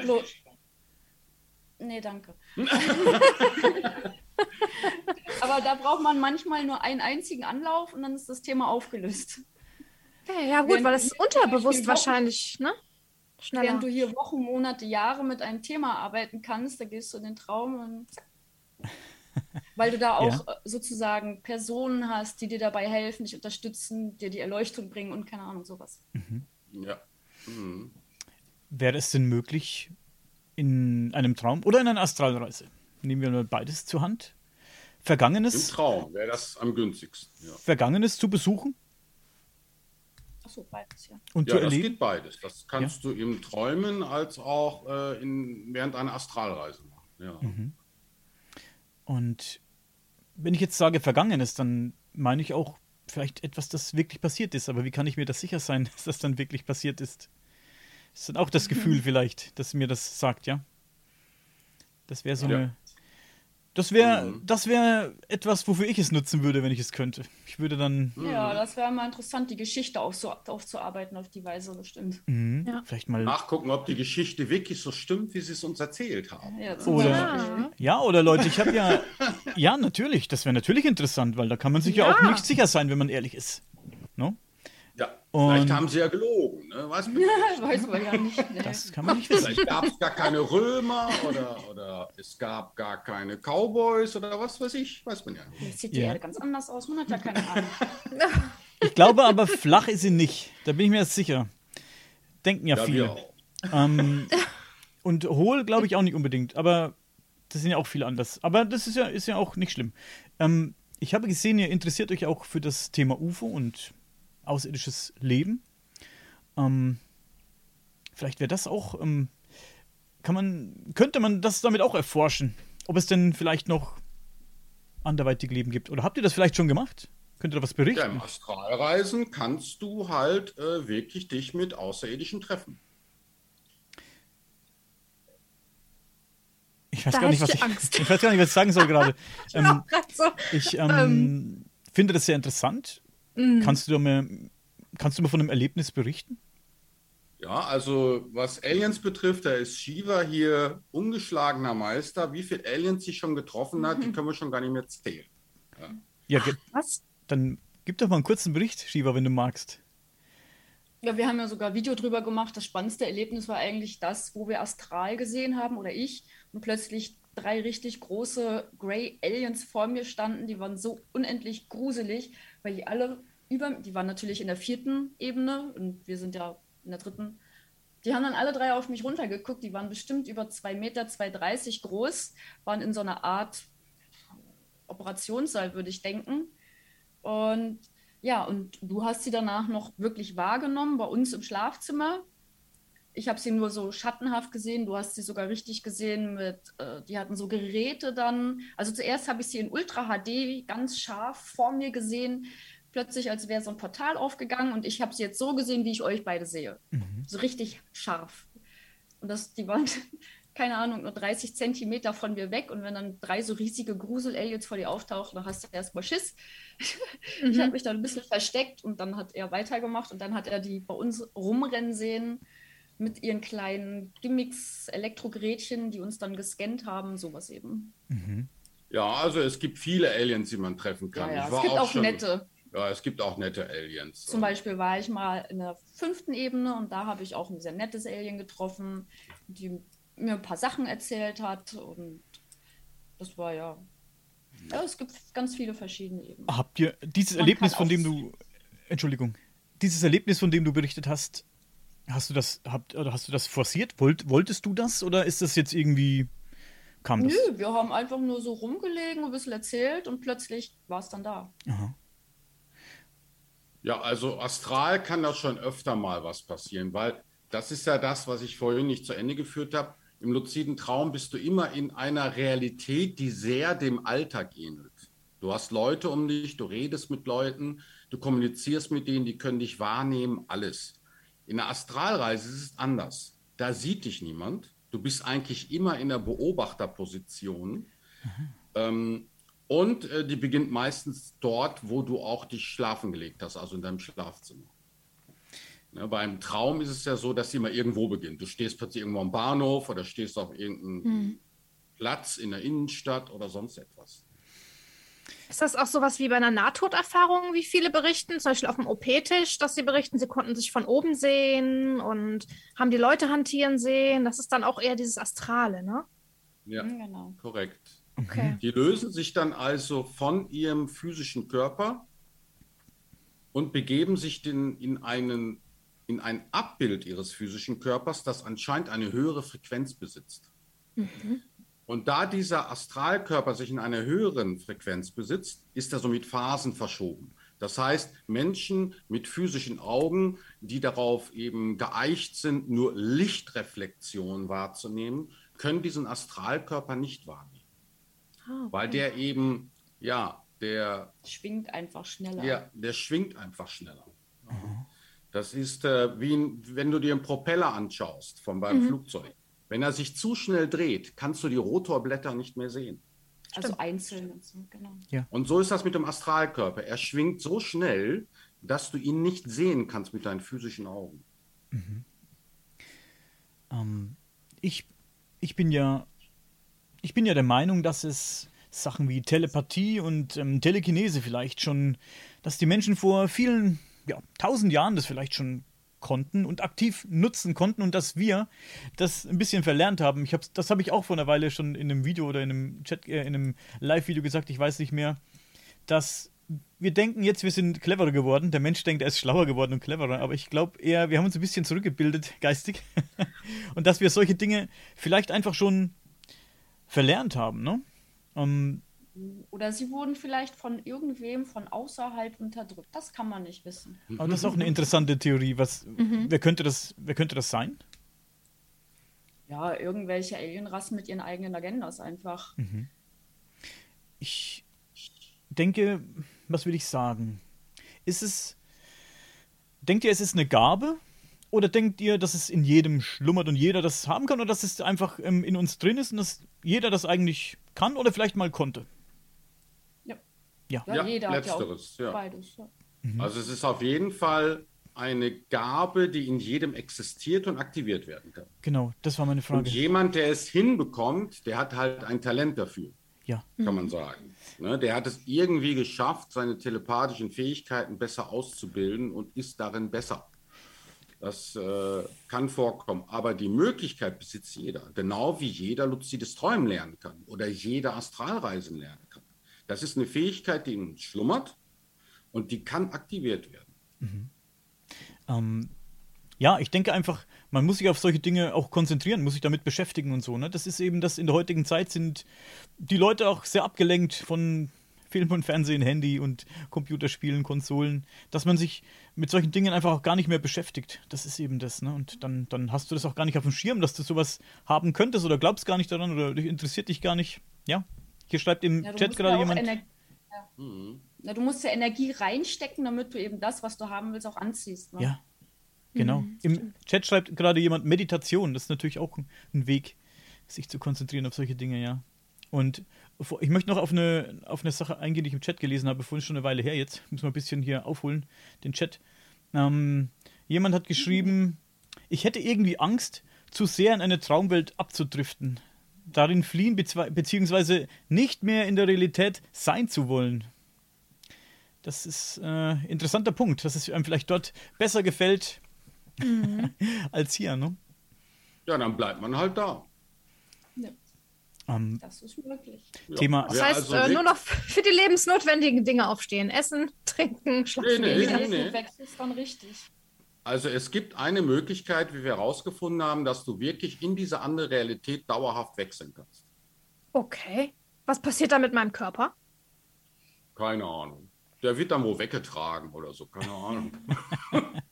D: Nee, danke. Aber Aber da braucht man manchmal nur einen einzigen Anlauf und dann ist das Thema aufgelöst.
C: Ja, ja gut, weil das ist unterbewusst
D: Wochen-
C: wahrscheinlich, ne? Schneller.
D: Während du hier Wochen, Monate, Jahre mit einem Thema arbeiten kannst, da gehst du in den Traum und zack. Weil du da auch äh, sozusagen Personen hast, die dir dabei helfen, dich unterstützen, dir die Erleuchtung bringen und keine Ahnung, sowas.
B: Ja. Mhm.
A: Wäre es denn möglich, in einem Traum oder in einer Astralreise, nehmen wir mal beides zur Hand,
B: Im
A: Vergangenes,
B: Traum wäre das am günstigsten. Ja,
A: Vergangenes zu besuchen
D: Achso, beides, ja.
A: und
B: ja das
A: erleben?
B: geht beides. Das kannst du im Träumen als auch äh, in, während einer Astralreise machen. Ja.
A: Mhm. Und wenn ich jetzt sage Vergangenes, dann meine ich auch vielleicht etwas, das wirklich passiert ist. Aber wie kann ich mir das sicher sein, dass das dann wirklich passiert ist? Das ist dann auch das Gefühl vielleicht, dass mir das sagt, ja? Das wäre so
B: Ja.
A: eine. Das wäre
B: Mhm.
A: das wäre etwas, wofür ich es nutzen würde, wenn ich es könnte. Ich würde dann
D: Ja, das wäre mal interessant, die Geschichte aufzu aufzuarbeiten auf die Weise, bestimmt.
A: mhm,
C: Ja.
A: vielleicht mal.
B: Nachgucken, ob die Geschichte wirklich so stimmt, wie sie es uns erzählt haben.
D: Ja,
A: Oder-.
C: Ja.
A: Ja, oder Leute, ich habe ja. Ja, natürlich, das wäre natürlich interessant, weil da kann man sich ja,
C: Ja.
A: auch nicht sicher sein, wenn man ehrlich ist. No? Und-
B: vielleicht haben sie ja gelogen. Ne? Weiß man.
D: Weiß man ja nicht. Nee.
A: Das kann man nicht wissen.
B: Vielleicht gab es gar keine Römer oder, oder es gab gar keine Cowboys oder was weiß ich. Weiß man ja nicht.
D: Jetzt sieht die
A: Ja.
D: Erde ganz anders aus. Man hat ja keine Ahnung.
A: Ich glaube aber, flach ist sie nicht. Da bin ich mir jetzt sicher. Denken ja,
B: Ja,
A: viele. Ähm, und hohl glaube ich auch nicht unbedingt. Aber das sind ja auch viele anders. Aber das ist ja, ist ja auch nicht schlimm. Ähm, ich habe gesehen, ihr interessiert euch auch für das Thema UFO und außerirdisches Leben. Ähm, vielleicht wäre das auch, ähm, kann man, könnte man das damit auch erforschen, ob es denn vielleicht noch anderweitig Leben gibt. Oder habt ihr das vielleicht schon gemacht? Könnt ihr da was berichten?
B: Ja, im Astralreisen kannst du halt äh, wirklich dich mit Außerirdischen treffen.
A: Ich weiß,
C: Da
A: gar nicht, was
C: ich
A: ich, ich weiß gar nicht, was ich sagen soll gerade. ähm,
C: so.
A: ich ähm, finde das sehr interessant.
C: Mhm.
A: Kannst du mal, kannst du mal von einem Erlebnis berichten?
B: Ja, also was Aliens betrifft, da ist Shiva hier ungeschlagener Meister. Wie viele Aliens sie schon getroffen hat, die können wir schon gar nicht mehr zählen.
A: Ja, ge-
C: Was?
A: dann gib doch mal einen kurzen Bericht, Shiva, wenn du magst.
D: Ja, wir haben ja sogar Video drüber gemacht. Das spannendste Erlebnis war eigentlich das, wo wir Astral gesehen haben oder ich und plötzlich drei richtig große Grey Aliens vor mir standen. Die waren so unendlich gruselig, weil die alle über, die waren natürlich in der vierten Ebene und wir sind ja in der dritten. Die haben dann alle drei auf mich runtergeguckt. Die waren bestimmt über zwei Meter, 2,30 groß, waren in so einer Art Operationssaal, würde ich denken. Und ja, und du hast sie danach noch wirklich wahrgenommen bei uns im Schlafzimmer. Ich habe sie nur so schattenhaft gesehen. Du hast sie sogar richtig gesehen mit, äh, die hatten so Geräte dann. Also zuerst habe ich sie in Ultra HD ganz scharf vor mir gesehen. Plötzlich, als wäre so ein Portal aufgegangen und ich habe sie jetzt so gesehen, wie ich euch beide sehe. So richtig scharf. Und das, die waren, keine Ahnung, nur 30 Zentimeter von mir weg. Und wenn dann drei so riesige Grusel-Aliens vor dir auftauchen, dann hast du erstmal Schiss. Ich habe mich dann ein bisschen versteckt und dann hat er weitergemacht und dann hat er die bei uns rumrennen sehen mit ihren kleinen Gimmicks, Elektrogerätchen, die uns dann gescannt haben, sowas eben.
B: Ja, also es gibt viele Aliens, die man treffen kann.
D: Ja, ja.
B: Ich
D: Es gibt auch
B: schon-
D: nette.
B: Ja, es gibt auch nette Aliens.
D: Zum Beispiel war ich mal in der fünften Ebene und da habe ich auch ein sehr nettes Alien getroffen, die mir ein paar Sachen erzählt hat und das war ja. Ja, es gibt ganz viele verschiedene Ebenen.
A: Habt ihr dieses
D: Man
A: Erlebnis, von
D: auch-
A: dem du, Entschuldigung, dieses Erlebnis, von dem du berichtet hast, hast du das, habt, oder hast du das forciert? Wollt, wolltest du das oder ist das jetzt irgendwie, kam das?
D: Nö, wir haben einfach nur so rumgelegen, ein bisschen erzählt und plötzlich war es dann da.
A: Aha.
B: Ja, also astral kann da schon öfter mal was passieren, weil das ist ja das, was ich vorhin nicht zu Ende geführt habe. Im luziden Traum bist du immer in einer Realität, die sehr dem Alltag ähnelt. Du hast Leute um dich, du redest mit Leuten, du kommunizierst mit denen, die können dich wahrnehmen, alles. In der Astralreise ist es anders. Da sieht dich niemand. Du bist eigentlich immer in der Beobachterposition. Ähm, und äh, die beginnt meistens dort, wo du auch dich schlafen gelegt hast, also in deinem Schlafzimmer. Ne, beim Traum ist es ja so, dass sie immer irgendwo beginnt. Du stehst plötzlich irgendwo am Bahnhof oder stehst auf irgendeinem Platz in der Innenstadt oder sonst etwas.
C: Ist das auch sowas wie bei einer Nahtoderfahrung, wie viele berichten, zum Beispiel auf dem OP-Tisch, dass sie berichten, sie konnten sich von oben sehen und haben die Leute hantieren sehen? Das ist dann auch eher dieses Astrale, ne?
B: Ja,
D: Mhm, genau.
B: korrekt.
C: Okay.
B: Die lösen sich dann also von ihrem physischen Körper und begeben sich den, in, einen, in ein Abbild ihres physischen Körpers, das anscheinend eine höhere Frequenz besitzt. Und da dieser Astralkörper sich in einer höheren Frequenz besitzt, ist er somit Phasen verschoben. Das heißt, Menschen mit physischen Augen, die darauf eben geeicht sind, nur Lichtreflexion wahrzunehmen, können diesen Astralkörper nicht wahrnehmen
C: Ah,
B: weil der eben, ja, der,
D: Schwingt einfach schneller.
B: der, der schwingt einfach schneller. Das ist äh, wie ein, wenn du dir einen Propeller anschaust von beim Flugzeug. Wenn er sich zu schnell dreht, kannst du die Rotorblätter nicht mehr sehen.
D: also einzeln und so, genau.
B: Und so ist das mit dem Astralkörper. Er schwingt so schnell, dass du ihn nicht sehen kannst mit deinen physischen Augen.
A: Ähm, ich, ich bin ja, ich bin ja der Meinung, dass es Sachen wie Telepathie und ähm, Telekinese vielleicht schon, dass die Menschen vor vielen, ja, tausend Jahren das vielleicht schon konnten und aktiv nutzen konnten und dass wir das ein bisschen verlernt haben. Ich hab's, das habe ich auch vor einer Weile schon in einem Video oder in einem Chat, äh, in einem Live-Video gesagt, ich weiß nicht mehr, dass wir denken jetzt, wir sind cleverer geworden. Der Mensch denkt, er ist schlauer geworden und cleverer. Aber ich glaube eher, wir haben uns ein bisschen zurückgebildet, geistig. und dass wir solche Dinge vielleicht einfach schon verlernt haben, ne? Ähm,
D: Oder sie wurden vielleicht von irgendwem von außerhalb unterdrückt. Das kann man nicht wissen.
A: aber das ist auch eine interessante Theorie. Was, wer, könnte das, wer könnte das sein?
D: Ja, irgendwelche Alienrassen mit ihren eigenen Agendas einfach.
A: Ich denke, was will ich sagen? Ist es. Denkt ihr, es ist eine Gabe? Oder denkt ihr, dass es in jedem schlummert und jeder das haben kann? Oder dass es einfach ähm, in uns drin ist und dass jeder das eigentlich kann oder vielleicht mal konnte?
D: Ja.
A: Ja.
D: Jeder hat ja auch
B: letzteres, ja.
D: beides. Ja.
B: Also es ist auf jeden Fall eine Gabe, die in jedem existiert und aktiviert werden kann.
A: Genau, das war meine
B: Und
A: Frage.
B: jemand, der es hinbekommt, der hat halt ein Talent dafür,
A: Ja.
B: kann man sagen. Ne, der hat es irgendwie geschafft, seine telepathischen Fähigkeiten besser auszubilden und ist darin besser. Das äh, kann vorkommen. Aber die Möglichkeit besitzt jeder. Genau wie jeder luzides Träumen lernen kann oder jeder Astralreisen lernen kann. Das ist eine Fähigkeit, die in schlummert und die kann aktiviert werden.
A: Ähm, ja, ich denke einfach, man muss sich auf solche Dinge auch konzentrieren, muss sich damit beschäftigen und so. Ne? Das ist eben das, in der heutigen Zeit sind die Leute auch sehr abgelenkt von Film und Fernsehen, Handy und Computerspielen, Konsolen, dass man sich mit solchen Dingen einfach auch gar nicht mehr beschäftigt. Das ist eben das, ne? Und dann, dann hast du das auch gar nicht auf dem Schirm, dass du sowas haben könntest oder glaubst gar nicht daran oder interessiert dich gar nicht. Ja. Hier schreibt im
D: Ja, du
A: Chat
D: musst
A: gerade
D: ja
A: jemand.
D: Ener- ja. Na, du musst ja Energie reinstecken, damit du eben das, was du haben willst, auch anziehst. Ne?
A: Ja, genau. Im Chat schreibt gerade jemand Meditation. Das ist natürlich auch ein, Weg, sich zu konzentrieren auf solche Dinge, ja. Und ich möchte noch auf eine, auf eine Sache eingehen, die ich im Chat gelesen habe, vorhin schon eine Weile her jetzt. Muss mal ein bisschen hier aufholen, den Chat. Ähm, jemand hat geschrieben, ich hätte irgendwie Angst, zu sehr in eine Traumwelt abzudriften. Darin fliehen bezwe- beziehungsweise nicht mehr in der Realität sein zu wollen. Das ist äh, interessanter Punkt, dass es einem vielleicht dort besser gefällt als hier, ne?
B: Ja, dann bleibt man halt da.
A: Ähm,
D: Das ist möglich.
B: Ja.
A: Thema-
C: Das heißt,
B: also
C: äh, nur noch für die lebensnotwendigen Dinge aufstehen. Essen, trinken, schlafen.
B: Nee, nee, nee.
D: nicht wächst, ist dann richtig.
B: Also es gibt eine Möglichkeit, wie wir herausgefunden haben, dass du wirklich in diese andere Realität dauerhaft wechseln kannst.
C: Okay. Was passiert da mit meinem Körper?
B: Keine Ahnung. Der wird dann wo weggetragen oder so, keine Ahnung.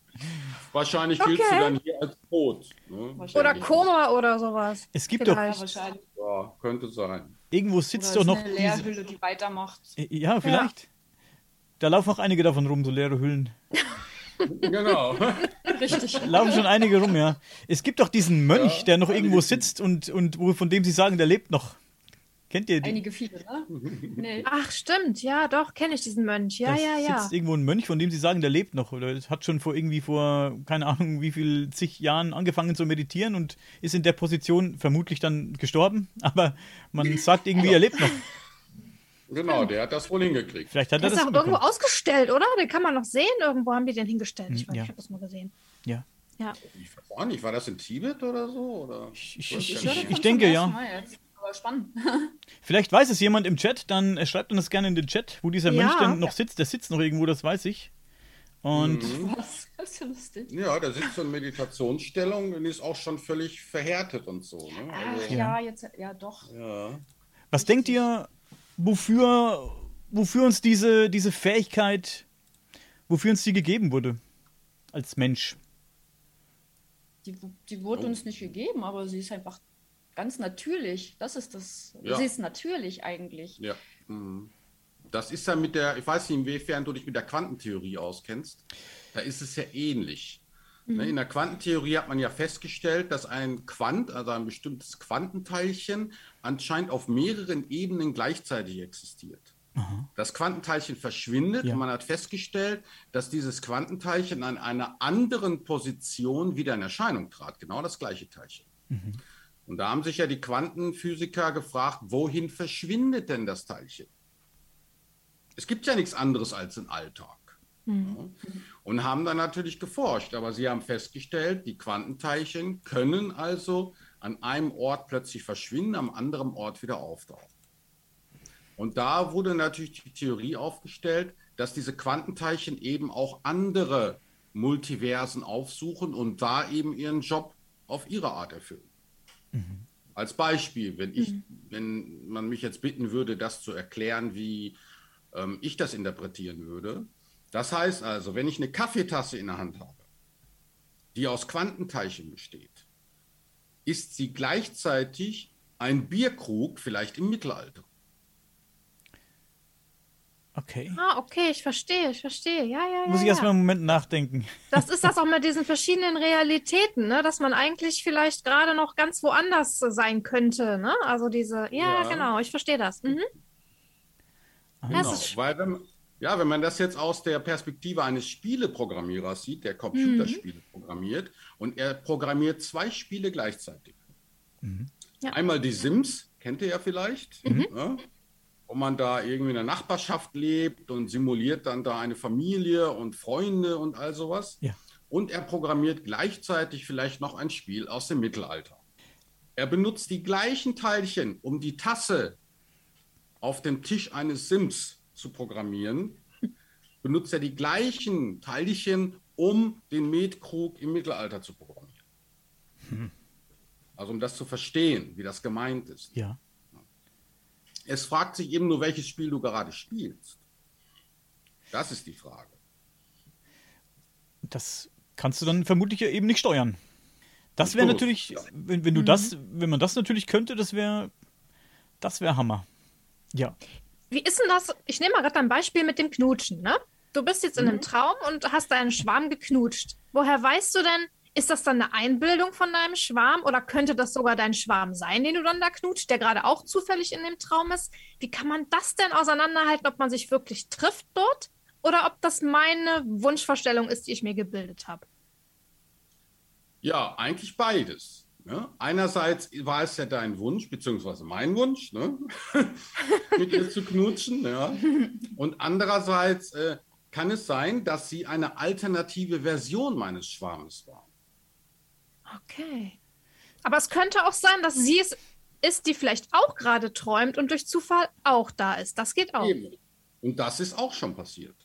B: Wahrscheinlich giltst du
C: Okay.
B: dann hier als tot. Ne?
C: Oder Koma oder sowas.
A: es gibt
D: Ja,
C: Vielleicht.
D: wahrscheinlich.
B: Ja, könnte sein.
A: doch, irgendwo sitzt
D: Oder
A: doch
D: ist
A: noch
D: eine
A: diese,
D: Leerhülle, die weitermacht.
A: Äh, Ja, vielleicht. Da laufen auch einige davon rum, so leere Hüllen.
B: Genau.
D: Richtig.
A: Laufen schon einige rum, ja. Es gibt doch diesen Mönch,
B: Ja,
A: der noch irgendwo sitzt und, und wo, von dem sie sagen, der lebt noch. Kennt ihr die?
D: Einige viele, ne? Nee.
C: Ach, stimmt. Ja, doch, kenne ich diesen Mönch. Ja,
A: da
C: ja, ja.
A: sitzt irgendwo ein Mönch, von dem sie sagen, der lebt noch. Oder hat schon vor irgendwie vor, keine Ahnung, wie viel zig Jahren angefangen zu meditieren und ist in der Position vermutlich dann gestorben. Aber man sagt irgendwie, er lebt noch.
B: Genau, der hat das wohl hingekriegt.
A: Vielleicht hat
C: Der
A: er
C: ist
A: das
C: auch irgendwo ausgestellt, oder? Den kann man noch sehen. Irgendwo haben die den hingestellt. Ich
A: Hm,
C: weiß,
A: ja.
C: ich habe das mal gesehen.
A: Ja.
C: Ja.
B: Ich weiß auch nicht, war das in Tibet oder so? Oder?
A: Ich, ich, ich,
B: ja
A: ich, ich, denke ja.
D: Aber spannend.
A: Vielleicht weiß es jemand im Chat, dann äh, schreibt uns das gerne in den Chat, wo dieser
C: Ja.
A: Mönch denn noch sitzt. Der sitzt noch irgendwo, das weiß ich. Und
D: Was? Das ist ja lustig.
B: Ja, der sitzt so in Meditationsstellung und ist auch schon völlig verhärtet und so. Ne?
D: Ach,
B: Also,
D: ja, jetzt, ja doch.
B: ja.
A: was denkt ihr, wofür, wofür uns diese, diese Fähigkeit, wofür uns die gegeben wurde? Als Mensch.
D: Die, die wurde uns nicht gegeben, aber sie ist einfach ganz natürlich. Das ist das.
B: Ja.
D: Sie ist natürlich eigentlich.
B: Ja. Mhm. Das ist ja mit der, ich weiß nicht, inwiefern du dich mit der Quantentheorie auskennst. Da ist es ja ähnlich. Ne, In der Quantentheorie hat man ja festgestellt, dass ein Quant, also ein bestimmtes Quantenteilchen, anscheinend auf mehreren Ebenen gleichzeitig existiert. Das Quantenteilchen verschwindet
A: Ja.
B: und man hat festgestellt, dass dieses Quantenteilchen an einer anderen Position wieder in Erscheinung trat. Genau das gleiche Teilchen. Und da haben sich ja die Quantenphysiker gefragt, wohin verschwindet denn das Teilchen? Es gibt ja nichts anderes als den Alltag. Ja. Und haben dann natürlich geforscht, aber sie haben festgestellt, die Quantenteilchen können also an einem Ort plötzlich verschwinden, am anderen Ort wieder auftauchen. Und da wurde natürlich die Theorie aufgestellt, dass diese Quantenteilchen eben auch andere Multiversen aufsuchen und da eben ihren Job auf ihre Art erfüllen. Als Beispiel, wenn, ich, wenn man mich jetzt bitten würde, das zu erklären, wie ähm, ich das interpretieren würde. Das heißt also, wenn ich eine Kaffeetasse in der Hand habe, die aus Quantenteilchen besteht, ist sie gleichzeitig ein Bierkrug, vielleicht im Mittelalter.
A: Okay.
C: Ah, okay, ich verstehe, ich verstehe. Ja, ja, ja.
A: Muss ich
C: ja.
A: erstmal einen Moment nachdenken.
C: Das ist das auch mit diesen verschiedenen Realitäten, ne? dass man eigentlich vielleicht gerade noch ganz woanders sein könnte. Ne? Also diese, ja,
B: Ja.
C: genau, ich verstehe das. Mhm. Das
B: Genau,
C: ist-
B: weil wenn, ja, wenn man das jetzt aus der Perspektive eines Spieleprogrammierers sieht, der Computerspiele programmiert und er programmiert zwei Spiele gleichzeitig.
C: Ja.
B: Einmal die Sims, kennt ihr ja vielleicht, ne? wo man da irgendwie in der Nachbarschaft lebt und simuliert dann da eine Familie und Freunde und all sowas.
A: Ja.
B: Und er programmiert gleichzeitig vielleicht noch ein Spiel aus dem Mittelalter. Er benutzt die gleichen Teilchen, um die Tasse auf dem Tisch eines Sims zu programmieren, benutzt er die gleichen Teilchen, um den Metkrug im Mittelalter zu programmieren. Also um das zu verstehen, wie das gemeint ist.
A: Ja.
B: Es fragt sich eben nur, welches Spiel du gerade spielst. Das ist die Frage.
A: Das kannst du dann vermutlich ja eben nicht steuern. Das wäre natürlich,
B: ja.
A: wenn, wenn du das, wenn man das natürlich könnte, das wäre, das wäre Hammer. Ja.
C: Wie ist denn das? Ich nehme mal gerade ein Beispiel mit dem Knutschen. Ne? Du bist jetzt in
B: Mhm.
C: einem Traum und hast deinen Schwarm geknutscht. Woher weißt du denn, ist das dann eine Einbildung von deinem Schwarm oder könnte das sogar dein Schwarm sein, den du dann da knutscht, der gerade auch zufällig in dem Traum ist? Wie kann man das denn auseinanderhalten, ob man sich wirklich trifft dort oder ob das meine Wunschvorstellung ist, die ich mir gebildet habe?
B: Ja, eigentlich beides. Ne? Einerseits war es ja dein Wunsch, beziehungsweise mein Wunsch, ne? mit ihr zu knutschen. Ja? Und andererseits äh, kann es sein, dass sie eine alternative Version meines Schwarmes war.
C: Okay. Aber es könnte auch sein, dass sie es ist, die vielleicht auch gerade träumt und durch Zufall auch da ist. Das geht auch.
B: Eben. Und das ist auch schon passiert.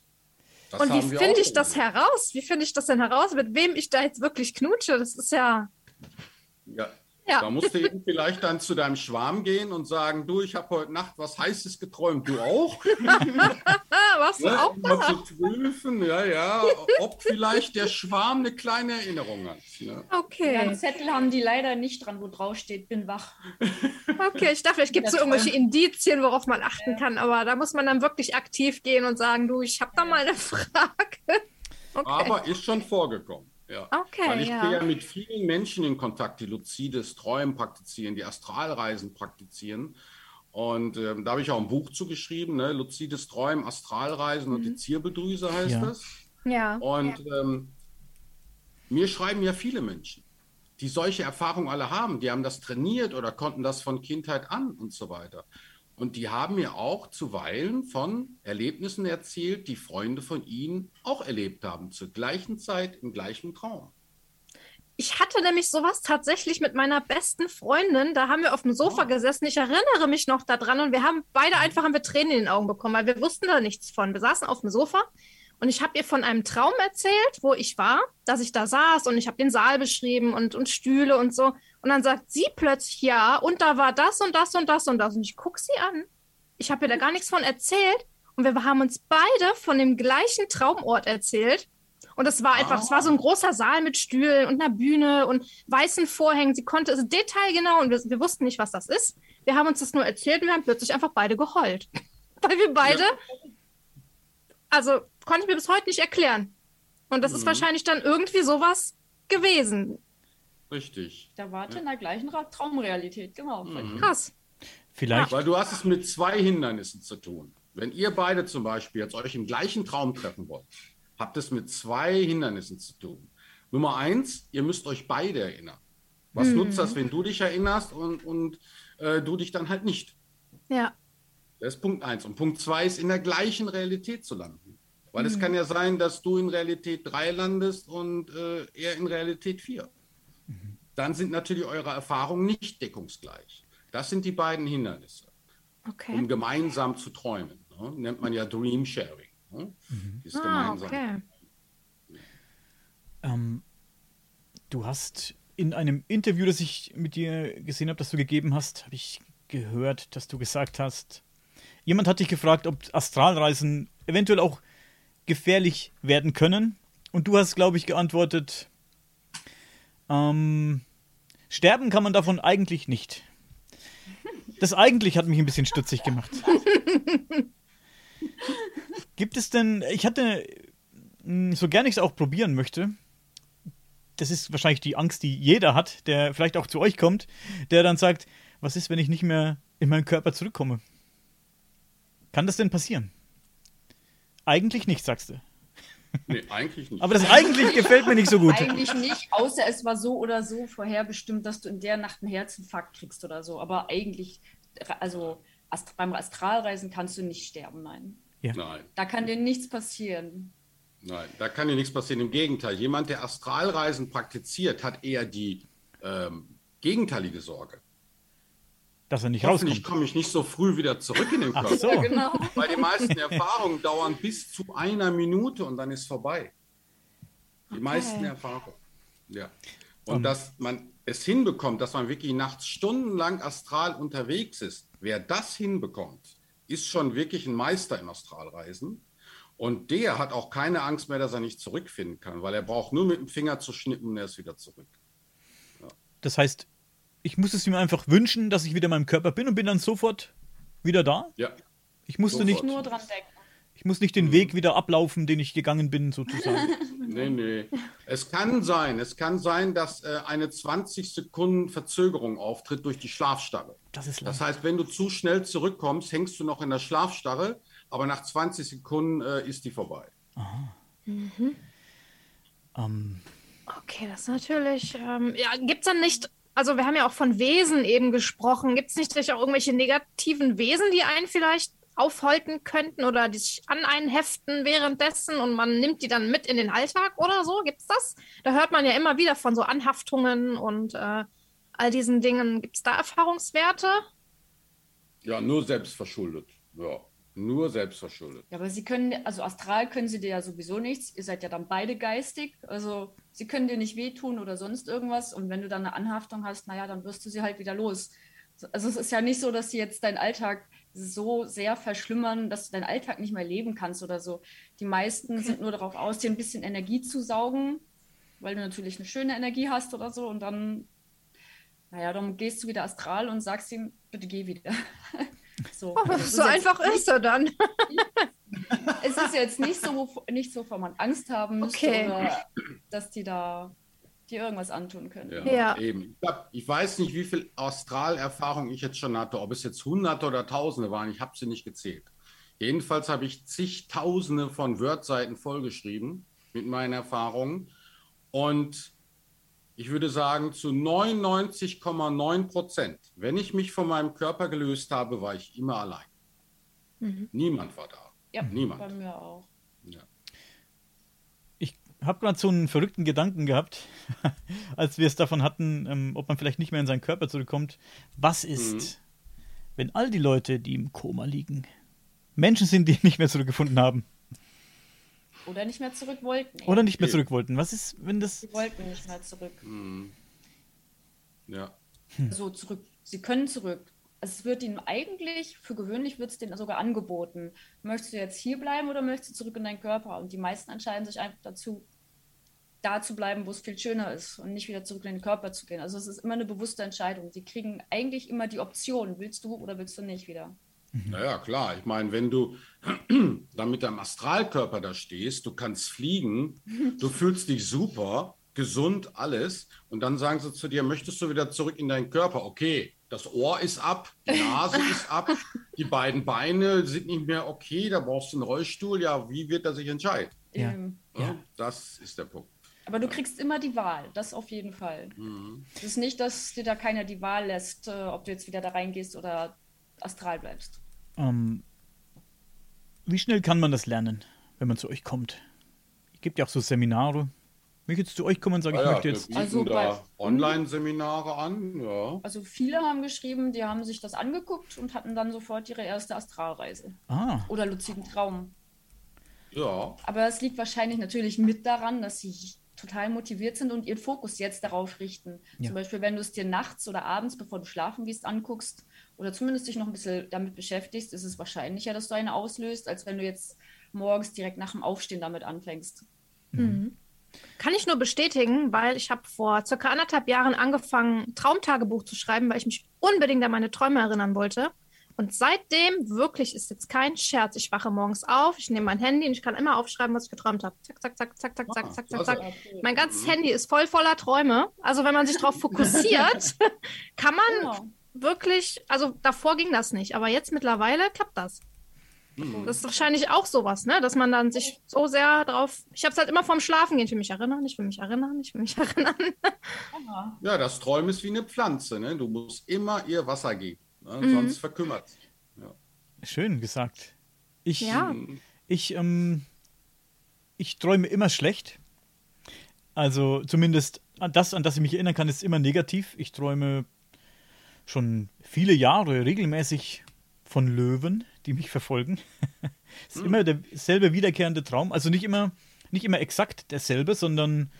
B: Das
C: Und wie finde ich
B: schon
C: das heraus? Wie finde ich das denn heraus, mit wem ich da jetzt wirklich knutsche? Das ist ja.
B: Ja.
C: Ja.
B: Da musst du eben vielleicht dann zu deinem Schwarm gehen und sagen, du, ich habe heute Nacht was Heißes geträumt, du auch?
C: Ah, warst du
B: Ne?
C: auch
B: mal zu prüfen, ja, ja, ob vielleicht der Schwarm eine kleine Erinnerung hat. Ne?
D: Ja,
C: Okay.
D: einen Zettel haben die leider nicht dran, wo drauf steht, bin wach.
C: Okay, ich dachte, vielleicht gibt es so irgendwelche Indizien, worauf man achten kann, aber da muss man dann wirklich aktiv gehen und sagen, du, ich habe da mal eine Frage. Okay.
B: Aber ist schon vorgekommen. Ja.
C: Okay,
B: Weil ich
C: ja.
B: gehe ja mit vielen Menschen in Kontakt, die luzides Träumen praktizieren, die Astralreisen praktizieren. Und ähm, da habe ich auch ein Buch zugeschrieben, ne? Luzides Träumen, Astralreisen und die Zirbeldrüse heißt
A: Ja.
B: das.
C: ja.
B: Und ähm, mir schreiben ja viele Menschen, die solche Erfahrungen alle haben. Die haben das trainiert oder konnten das von Kindheit an und so weiter. Und die haben mir auch zuweilen von Erlebnissen erzählt, die Freunde von ihnen auch erlebt haben, zur gleichen Zeit im gleichen Traum.
C: Ich hatte nämlich sowas tatsächlich mit meiner besten Freundin. Da haben wir auf dem Sofa
B: Oh.
C: gesessen. Ich erinnere mich noch daran und wir haben beide einfach haben wir Tränen in den Augen bekommen, weil wir wussten da nichts von. Wir saßen auf dem Sofa und ich habe ihr von einem Traum erzählt, wo ich war, dass ich da saß und ich habe den Saal beschrieben und, und Stühle und so. Und dann sagt sie plötzlich ja und da war das und das und das und das. Und ich gucke sie an. Ich habe ihr da gar nichts von erzählt und wir haben uns beide von dem gleichen Traumort erzählt. Und es war einfach, es war so ein großer Saal mit Stühlen und einer Bühne und weißen Vorhängen. Sie konnte es detailgenau und wir, wir wussten nicht, was das ist. Wir haben uns das nur erzählt und wir haben plötzlich einfach beide geheult. Weil wir beide, also konnte ich mir bis heute nicht erklären. Und das ist
B: Mhm.
C: wahrscheinlich dann irgendwie sowas gewesen.
B: Richtig.
D: Da wart ihr in der gleichen Ra Traumrealität, genau.
B: Mhm.
C: Krass.
A: Vielleicht,
B: Weil du hast es mit zwei Hindernissen zu tun. Wenn ihr beide zum Beispiel jetzt euch im gleichen Traum treffen wollt, habt es mit zwei Hindernissen zu tun. Nummer eins, ihr müsst euch beide erinnern. Was nutzt das, wenn du dich erinnerst und, und äh, du dich dann halt nicht?
C: Ja.
B: Das ist Punkt eins. Und Punkt zwei ist, in der gleichen Realität zu landen. Weil es kann ja sein, dass du in Realität drei landest und äh, er in Realität vier. Dann sind natürlich eure Erfahrungen nicht deckungsgleich. Das sind die beiden Hindernisse
C: Okay.
B: um gemeinsam zu träumen. Ne? Nennt man ja Dream Sharing. Ne? Ist
C: Ah,
B: gemeinsam.
C: okay.
A: ähm, du hast in einem Interview, das ich mit dir gesehen habe, das du gegeben hast, habe ich gehört, dass du gesagt hast, jemand hat dich gefragt, ob Astralreisen eventuell auch gefährlich werden können. Und du hast, glaube ich, geantwortet, ähm, sterben kann man davon eigentlich nicht. Das eigentlich hat mich ein bisschen stutzig gemacht. Gibt es denn, ich hatte, mh, so gerne ich es auch probieren möchte, das ist wahrscheinlich die Angst, die jeder hat, der vielleicht auch zu euch kommt, der dann sagt, was ist, wenn ich nicht mehr in meinen Körper zurückkomme? Kann das denn passieren? Eigentlich nicht, sagst du.
B: Nee, eigentlich nicht.
A: Aber das eigentlich gefällt mir nicht so gut.
D: Eigentlich nicht, außer es war so oder so vorherbestimmt, dass du in der Nacht einen Herzinfarkt kriegst oder so. Aber eigentlich, also Ast beim Astralreisen kannst du nicht sterben, nein.
B: nein,
D: Da kann dir nichts passieren.
B: nein, da kann dir nichts passieren. Im Gegenteil, jemand, der Astralreisen praktiziert, hat eher die ähm, gegenteilige Sorge.
A: Dass er nicht
B: Hoffentlich
A: rauskommt.
B: komme ich nicht so früh wieder zurück in den
A: Ach
B: Körper.
A: so.
D: Ja, genau.
B: Weil die meisten Erfahrungen dauern bis zu einer Minute und dann ist vorbei. Die meisten Erfahrungen. Ja. Und
A: Um.
B: dass man es hinbekommt, dass man wirklich nachts stundenlang astral unterwegs ist, wer das hinbekommt, ist schon wirklich ein Meister im Astralreisen. Und der hat auch keine Angst mehr, dass er nicht zurückfinden kann, weil er braucht nur mit dem Finger zu schnippen und er ist wieder zurück.
A: Das heißt, ich muss es mir einfach wünschen, dass ich wieder in meinem Körper bin und bin dann sofort wieder da.
B: Ja.
A: Ich musste
B: Sofort.
A: nicht,
D: Nur dran denken.
A: ich muss nicht den Weg wieder ablaufen, den ich gegangen bin, sozusagen.
B: Nee, nee. Es kann sein, es kann sein, dass äh, eine 20 Sekunden Verzögerung auftritt durch die Schlafstarre.
A: Das ist lang.
B: Das heißt, wenn du zu schnell zurückkommst, hängst du noch in der Schlafstarre, aber nach 20 Sekunden äh, ist die vorbei.
A: Ähm,
C: Okay, das ist natürlich. Ähm, ja, gibt es dann nicht. Also, wir haben ja auch von Wesen eben gesprochen. Gibt es nicht auch irgendwelche negativen Wesen, die einen vielleicht aufhalten könnten oder die sich an einen heften währenddessen und man nimmt die dann mit in den Alltag oder so? Gibt's das? Da hört man ja immer wieder von so Anhaftungen und äh, all diesen Dingen. Gibt es da Erfahrungswerte?
B: Ja, nur selbstverschuldet. Ja, nur selbstverschuldet.
D: Ja, aber sie können, also astral können sie dir ja sowieso nichts. Ihr seid ja dann beide geistig. Also sie können dir nicht wehtun oder sonst irgendwas. Und wenn du dann eine Anhaftung hast, naja, dann wirst du sie halt wieder los. Also es ist ja nicht so, dass sie jetzt deinen Alltag so sehr verschlimmern, dass du deinen Alltag nicht mehr leben kannst oder so. Die meisten sind nur darauf aus, dir ein bisschen Energie zu saugen, weil du natürlich eine schöne Energie hast oder so. Und dann, naja, dann gehst du wieder astral und sagst ihm, bitte geh wieder. so,
C: Oh,
D: Also
C: so einfach ist er dann.
D: es ist jetzt nicht so, nicht so, wovon man Angst haben müsste,
C: Okay.
D: oder dass die da dir irgendwas antun können.
B: Ja,
C: Ja.
B: eben. Ich, hab, ich weiß nicht, wie viel Astralerfahrung ich jetzt schon hatte, ob es jetzt Hunderte oder Tausende waren. Ich habe sie nicht gezählt. Jedenfalls habe ich zigtausende von Wordseiten vollgeschrieben mit meinen Erfahrungen. Und Ich würde sagen, zu 99,9 Prozent, wenn ich mich von meinem Körper gelöst habe, war ich immer allein.
C: Mhm.
B: Niemand war da.
D: Ja,
B: Niemand.
D: bei mir auch.
B: Ja.
A: Ich habe gerade so einen verrückten Gedanken gehabt, als wir es davon hatten, ähm, ob man vielleicht nicht mehr in seinen Körper zurückkommt. Was ist,
B: Mhm.
A: wenn all die Leute, die im Koma liegen, Menschen sind, die nicht mehr zurückgefunden haben
D: Oder nicht mehr zurück wollten.
A: oder nicht mehr zurück wollten? Was ist, wenn das.
D: Sie wollten nicht mehr zurück.
B: Mhm. Ja.
D: So zurück. Sie können zurück. Es wird ihnen eigentlich, für gewöhnlich wird es denen sogar angeboten. Möchtest du jetzt hier bleiben oder möchtest du zurück in deinen Körper? Und die meisten entscheiden sich einfach dazu, da zu bleiben, wo es viel schöner ist und nicht wieder zurück in den Körper zu gehen. Also es ist immer eine bewusste Entscheidung. Sie kriegen eigentlich immer die Option, willst du oder willst du nicht wieder.
B: Naja, klar. Ich meine, wenn du dann mit deinem Astralkörper da stehst, du kannst fliegen, du fühlst dich super, gesund, alles. Und dann sagen sie zu dir, möchtest du wieder zurück in deinen Körper? Okay, das Ohr ist ab, die Nase ist ab, die beiden Beine sind nicht mehr okay, da brauchst du einen Rollstuhl. Ja, wie wird er sich entscheiden?
A: Ja.
B: Ja. Das ist der Punkt.
D: aber du kriegst immer die Wahl, das auf jeden Fall.
B: Mhm.
D: Es ist nicht, dass dir da keiner die Wahl lässt, äh, ob du jetzt wieder da reingehst oder astral bleibst.
A: Ähm, wie schnell kann man das lernen, wenn man zu euch kommt? Es gibt ja auch so Seminare. Wenn ich jetzt zu euch komme und sage, ich
B: Ah ja,
A: möchte jetzt.
D: Also
B: da Online-Seminare an, ja.
D: Also viele haben geschrieben, die haben sich das angeguckt und hatten dann sofort ihre erste Astralreise
A: Ah,
D: oder luziden Traum.
B: Ja,
D: Aber es liegt wahrscheinlich natürlich mit daran, dass sie total motiviert sind und ihren Fokus jetzt darauf richten.
A: Ja.
D: Zum Beispiel, wenn du es dir nachts oder abends, bevor du schlafen gehst, anguckst oder zumindest dich noch ein bisschen damit beschäftigst, ist es wahrscheinlicher, dass du eine auslöst, als wenn du jetzt morgens direkt nach dem Aufstehen damit anfängst.
C: Mhm. Kann ich nur bestätigen, weil ich habe vor circa anderthalb Jahren angefangen, Traumtagebuch zu schreiben, weil ich mich unbedingt an meine Träume erinnern wollte. Und seitdem wirklich ist jetzt kein Scherz. Ich wache morgens auf, ich nehme mein Handy und ich kann immer aufschreiben, was ich geträumt habe. Zack, zack, zack, zack, zack,
B: Ah,
C: zack, zack, zack, zack. Mein ganzes Handy ist voll voller Träume. Also wenn man sich darauf fokussiert, kann man
D: Genau.
C: wirklich, also davor ging das nicht, aber jetzt mittlerweile klappt das.
B: Hm.
C: Das ist wahrscheinlich auch sowas, ne? Dass man dann sich so sehr drauf. Ich habe es halt immer vorm Schlafen gehen. Ich will mich erinnern, ich will mich erinnern, ich will mich erinnern.
D: Ja.
B: Das Träumen ist wie eine Pflanze. Ne? Du musst immer ihr Wasser geben?
C: Mhm.
B: sonst verkümmert sie.
A: schön gesagt. Ich,
C: Ja.
A: ich, ähm, ich träume immer schlecht. Also zumindest das, an das ich mich erinnern kann, ist immer negativ. Ich träume schon viele Jahre regelmäßig von Löwen, die mich verfolgen. Es ist immer derselbe wiederkehrende Traum. Also nicht immer, nicht immer exakt derselbe, sondern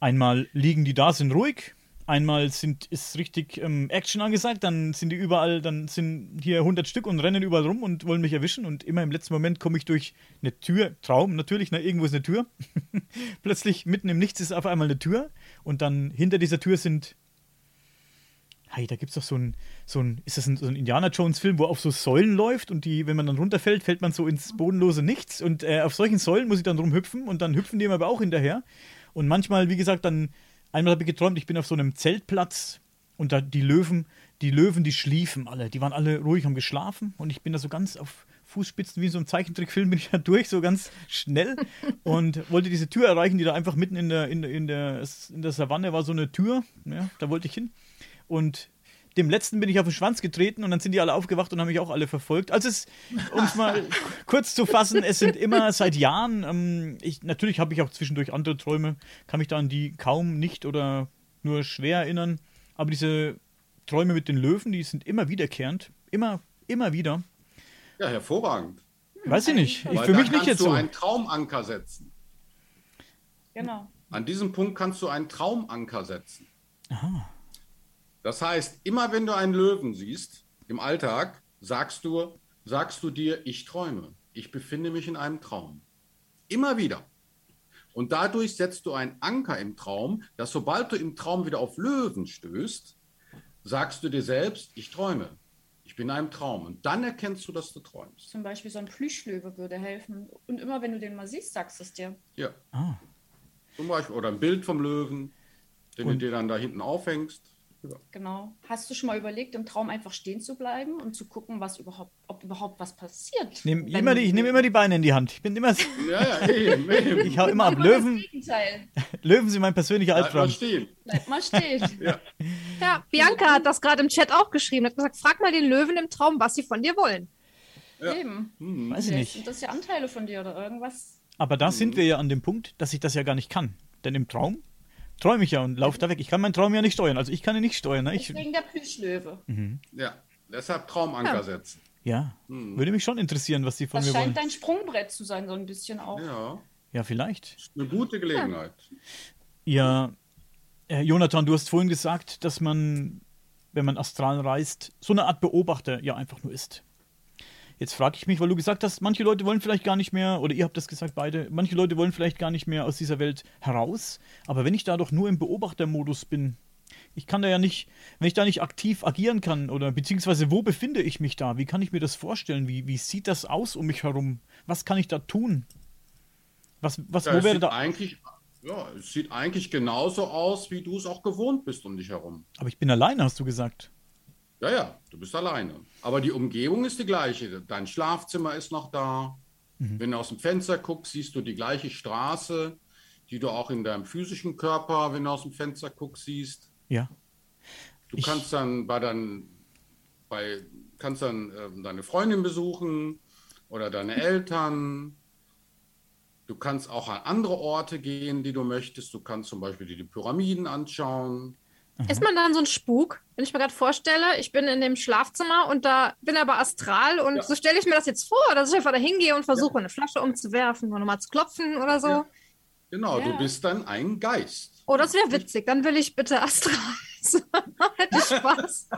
A: einmal liegen die da, sind ruhig. Einmal sind, ist richtig ähm, Action angesagt, dann sind die überall, dann sind hier 100 Stück und rennen überall rum und wollen mich erwischen. Und immer im letzten Moment komme ich durch eine Tür, Traum natürlich, na, irgendwo ist eine Tür. Plötzlich mitten im Nichts ist auf einmal eine Tür und dann hinter dieser Tür sind Hey, da gibt es doch so ein, so ein, ist das ein, so ein Indiana Jones-Film, wo auf so Säulen läuft und die, wenn man dann runterfällt, fällt man so ins bodenlose Nichts und äh, auf solchen Säulen muss ich dann rumhüpfen und dann hüpfen die mir aber auch hinterher. Und manchmal, wie gesagt, dann, einmal habe ich geträumt, ich bin auf so einem Zeltplatz und da die Löwen, die Löwen, die schliefen alle, die waren alle ruhig, haben geschlafen und ich bin da so ganz auf Fußspitzen, wie in so einem Zeichentrickfilm, bin ich da durch, so ganz schnell und wollte diese Tür erreichen, die da einfach mitten in der, in, in, der, in der Savanne war so eine Tür, ja, da wollte ich hin. Und dem letzten bin ich auf den Schwanz getreten und dann sind die alle aufgewacht und haben mich auch alle verfolgt. Also es, um es mal kurz zu fassen, es sind immer seit Jahren, ähm, ich, natürlich habe ich auch zwischendurch andere Träume, kann mich da an die kaum nicht oder nur schwer erinnern. Aber diese Träume mit den Löwen, die sind immer wiederkehrend. Immer, immer wieder.
B: Ja, hervorragend.
A: Weiß ich nicht. Ich für mich nicht
B: kannst
A: jetzt
B: du
A: so.
B: einen Traumanker setzen.
D: Genau.
B: An diesem Punkt kannst du einen Traumanker setzen.
A: Aha.
B: Das heißt, immer wenn du einen Löwen siehst im Alltag, sagst du, sagst du dir, ich träume. Ich befinde mich in einem Traum. Immer wieder. Und dadurch setzt du einen Anker im Traum, dass sobald du im Traum wieder auf Löwen stößt, sagst du dir selbst, ich träume. Ich bin in einem Traum. Und dann erkennst du, dass du träumst.
D: Zum Beispiel so ein Plüschlöwe würde helfen. Und immer wenn du den mal siehst, sagst du es dir.
B: Ja.
A: Ah.
B: Zum Beispiel. Oder ein Bild vom Löwen, den
A: Und-
B: du dir dann da hinten aufhängst.
D: Genau. Hast du schon mal überlegt, im Traum einfach stehen zu bleiben und zu gucken, was überhaupt, ob überhaupt was passiert?
A: Ich nehme immer, die- ich nehm immer die Beine in die Hand. Ich bin immer.
B: Ja, ja, eben, eben.
A: Ich hau immer ab. Löwen. Löwen sind mein persönlicher
B: Bleib mal
A: Albtraum.
B: stehen.
D: Bleib mal stehen.
B: Ja.
C: Ja, Bianca hat das gerade im Chat auch geschrieben. Hat gesagt, frag mal den Löwen im Traum, was sie von dir wollen.
B: Ja.
D: Eben.
B: Hm.
A: Weiß ich nicht.
D: sind das ja Anteile von dir oder irgendwas.
A: Aber da sind wir ja an dem Punkt, dass ich das ja gar nicht kann. Denn im Traum träume ich ja und laufe da weg. Ich kann meinen Traum ja nicht steuern. Also ich kann ihn nicht steuern. Ne? Ich,
D: Deswegen der Plüschlöwe.
B: ja. Deshalb Traumanker
C: Ja.
B: setzen.
A: ja, würde mich schon interessieren, was die von
D: Das
A: mir
D: scheint
A: wollen.
D: dein Sprungbrett zu sein, so ein bisschen auch.
B: Ja.
A: Ja, vielleicht.
B: Eine gute Gelegenheit.
A: Ja, äh, Jonathan, du hast vorhin gesagt, dass man, wenn man astral reist, so eine Art Beobachter ja einfach nur ist. Jetzt frage ich mich, weil du gesagt hast, manche Leute wollen vielleicht gar nicht mehr, oder ihr habt das gesagt beide, manche Leute wollen vielleicht gar nicht mehr aus dieser Welt heraus. Aber wenn ich da doch nur im Beobachtermodus bin, ich kann da ja nicht, wenn ich da nicht aktiv agieren kann, oder beziehungsweise wo befinde ich mich da? Wie kann ich mir das vorstellen? Wie, wie sieht das aus um mich herum? Was kann ich da tun? Was, was,
B: Ja,
A: wo wäre
B: sieht
A: da?
B: eigentlich, ja, es sieht eigentlich genauso aus, wie du es auch gewohnt bist um dich herum.
A: Aber ich bin alleine, hast du gesagt.
B: Ja, ja, du bist alleine. Aber die Umgebung ist die gleiche. Dein Schlafzimmer ist noch da. Wenn du aus dem Fenster guckst, siehst du die gleiche Straße, die du auch in deinem physischen Körper, wenn du aus dem Fenster guckst, siehst.
A: Ja.
B: Du
A: Ich-
B: kannst dann bei dein, bei, kannst dann ähm, deine Freundin besuchen oder deine Eltern. Du kannst auch an andere Orte gehen, die du möchtest. Du kannst zum Beispiel dir die Pyramiden anschauen.
C: Ist man dann so ein Spuk? Wenn ich mir gerade vorstelle, ich bin in dem Schlafzimmer und da bin aber astral und
B: Ja.
C: so stelle ich mir das jetzt vor, dass ich einfach da hingehe und versuche, eine Flasche umzuwerfen oder mal zu klopfen oder so.
B: Ja. Genau,
D: Ja.
B: du bist dann ein Geist.
C: Oh, das wäre witzig. Dann will ich bitte astral. Hätte ich Spaß.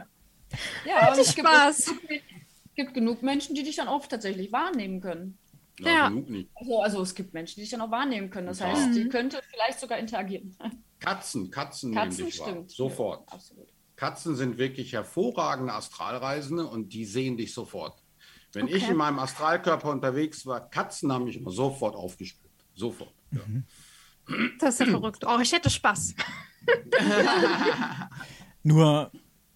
D: Ja,
C: Hätte ich
D: es gibt,
C: Spaß.
D: es gibt genug Menschen, die dich dann auch tatsächlich wahrnehmen können.
C: Ja.
B: genug nicht.
D: Also, also es gibt Menschen, die dich dann auch wahrnehmen können. Das
B: Ja.
D: heißt, die könnte vielleicht sogar interagieren.
B: Katzen, Katzen,
D: Katzen
B: nehmen dich wahr.
D: stimmt.
B: Sofort.
D: Ja, absolut.
B: Katzen sind wirklich hervorragende Astralreisende und die sehen dich sofort. Wenn ich
C: Okay.
B: in meinem Astralkörper unterwegs war, Katzen haben mich immer sofort aufgespürt. Sofort. Ja.
C: Das ist ja verrückt. Oh, ich hätte Spaß.
A: Nur,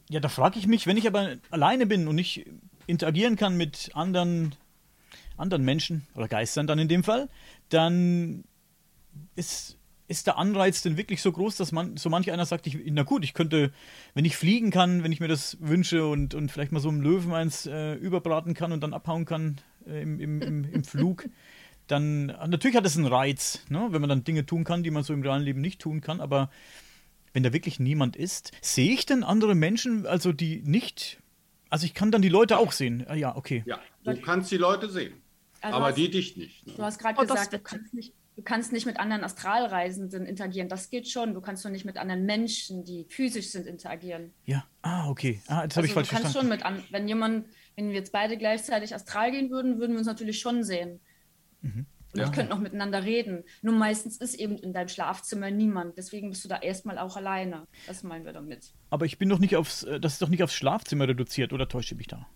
A: ja, da frage ich mich, wenn ich aber alleine bin und nicht interagieren kann mit anderen, anderen Menschen oder Geistern dann in dem Fall, dann ist, ist der Anreiz denn wirklich so groß, dass man, so manch einer sagt, ich, na gut, ich könnte, wenn ich fliegen kann, wenn ich mir das wünsche und, und vielleicht mal so einem Löwen eins äh, überbraten kann und dann abhauen kann äh, im, im, im, im Flug, dann, natürlich hat es einen Reiz, ne? wenn man dann Dinge tun kann, die man so im realen Leben nicht tun kann, aber wenn da wirklich niemand ist, sehe ich denn andere Menschen, also die nicht, also ich kann dann die Leute auch sehen. Ah, ja, okay.
B: Ja, du kannst die Leute sehen,
D: Also
B: aber
D: hast-
B: die dich nicht.
D: Du
B: Ne?
D: hast gerade
C: Oh,
D: gesagt, du kannst, nicht, du kannst nicht mit anderen Astralreisenden interagieren. Das geht schon. Du kannst nur nicht mit anderen Menschen, die physisch sind, interagieren.
A: Ja, ah, okay. Ah, das habe ich
D: Also
A: falsch
D: du kannst
A: verstanden.
D: schon mit an, wenn jemand, wenn wir jetzt beide gleichzeitig astral gehen würden, würden wir uns natürlich schon sehen.
A: Mhm.
D: Und
B: Ja.
D: könnten auch miteinander reden. Nur meistens ist eben in deinem Schlafzimmer niemand. Deswegen bist du da erstmal auch alleine. Das meinen wir damit.
A: Aber ich bin doch nicht aufs, äh, das ist doch nicht aufs Schlafzimmer reduziert, oder täusche ich mich da?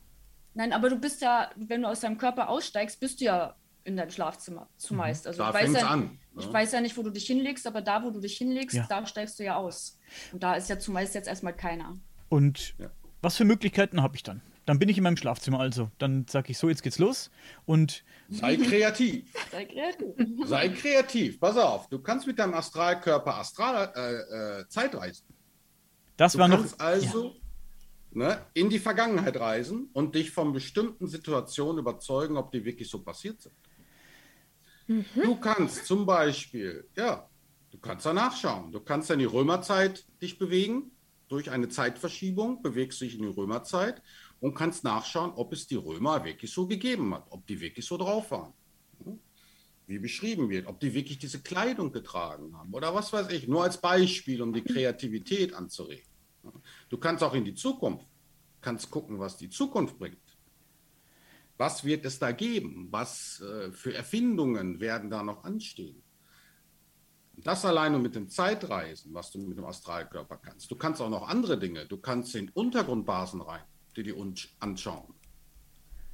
D: Nein, aber du bist ja, wenn du aus deinem Körper aussteigst, bist du ja in deinem Schlafzimmer zumeist. Also
B: Da
D: ich weiß ja,
B: an,
D: Ich
B: ne?
D: weiß ja nicht, wo du dich hinlegst, aber da, wo du dich hinlegst,
A: Ja.
D: da steigst du ja aus. Und da ist ja zumeist jetzt erstmal keiner.
A: Und
B: Ja.
A: was für Möglichkeiten habe ich dann? Dann bin ich in meinem Schlafzimmer also. Dann sage ich so, jetzt geht's los. Und
B: Sei kreativ.
D: Sei kreativ.
B: Sei kreativ. Pass auf, du kannst mit deinem Astralkörper Astral, äh, äh, Zeitreisen.
A: das
B: Du
A: war noch.
B: kannst also ne, in die Vergangenheit reisen und dich von bestimmten Situationen überzeugen, ob die wirklich so passiert sind. Du kannst zum Beispiel, ja, du kannst da nachschauen. Du kannst in die Römerzeit dich bewegen. Durch eine Zeitverschiebung bewegst du dich in die Römerzeit und kannst nachschauen, ob es die Römer wirklich so gegeben hat, ob die wirklich so drauf waren. Wie beschrieben wird, ob die wirklich diese Kleidung getragen haben oder was weiß ich. Nur als Beispiel, um die Kreativität anzuregen. Du kannst auch in die Zukunft, kannst gucken, was die Zukunft bringt. Was wird es da geben? Was äh, für Erfindungen werden da noch anstehen? Das alleine mit dem Zeitreisen, was du mit dem Astralkörper kannst. Du kannst auch noch andere Dinge. Du kannst in Untergrundbasen rein, die die uns anschauen.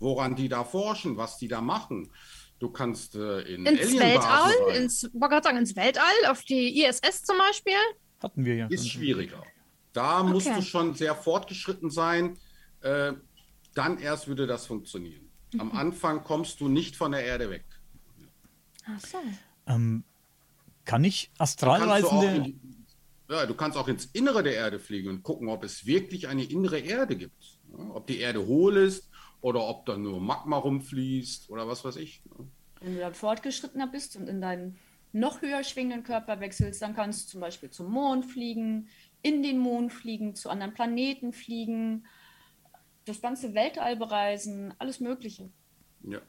B: Woran die da forschen, was die da machen. Du kannst äh, in
C: Ins
B: Alienbasen
C: Weltall,
B: rein.
C: ins, wollte gerade sagen, ins Weltall, auf die ISS zum Beispiel.
A: Hatten wir ja.
B: Ist schwieriger. Da
C: Okay.
B: musst du schon sehr fortgeschritten sein. Äh, dann erst würde das funktionieren. Am Anfang kommst du nicht von der Erde weg.
C: Ach so.
A: Ähm, kann ich
B: Kannst du, auch in
A: Astralreisende.
B: die, ja, du kannst auch ins Innere der Erde fliegen und gucken, ob es wirklich eine innere Erde gibt. Ja, ob die Erde hohl ist oder ob da nur Magma rumfließt oder was weiß ich. ne?
D: Wenn du dann fortgeschrittener bist und in deinen noch höher schwingenden Körper wechselst, dann kannst du zum Beispiel zum Mond fliegen, in den Mond fliegen, zu anderen Planeten fliegen, das ganze Weltall bereisen, alles Mögliche.
B: Ja.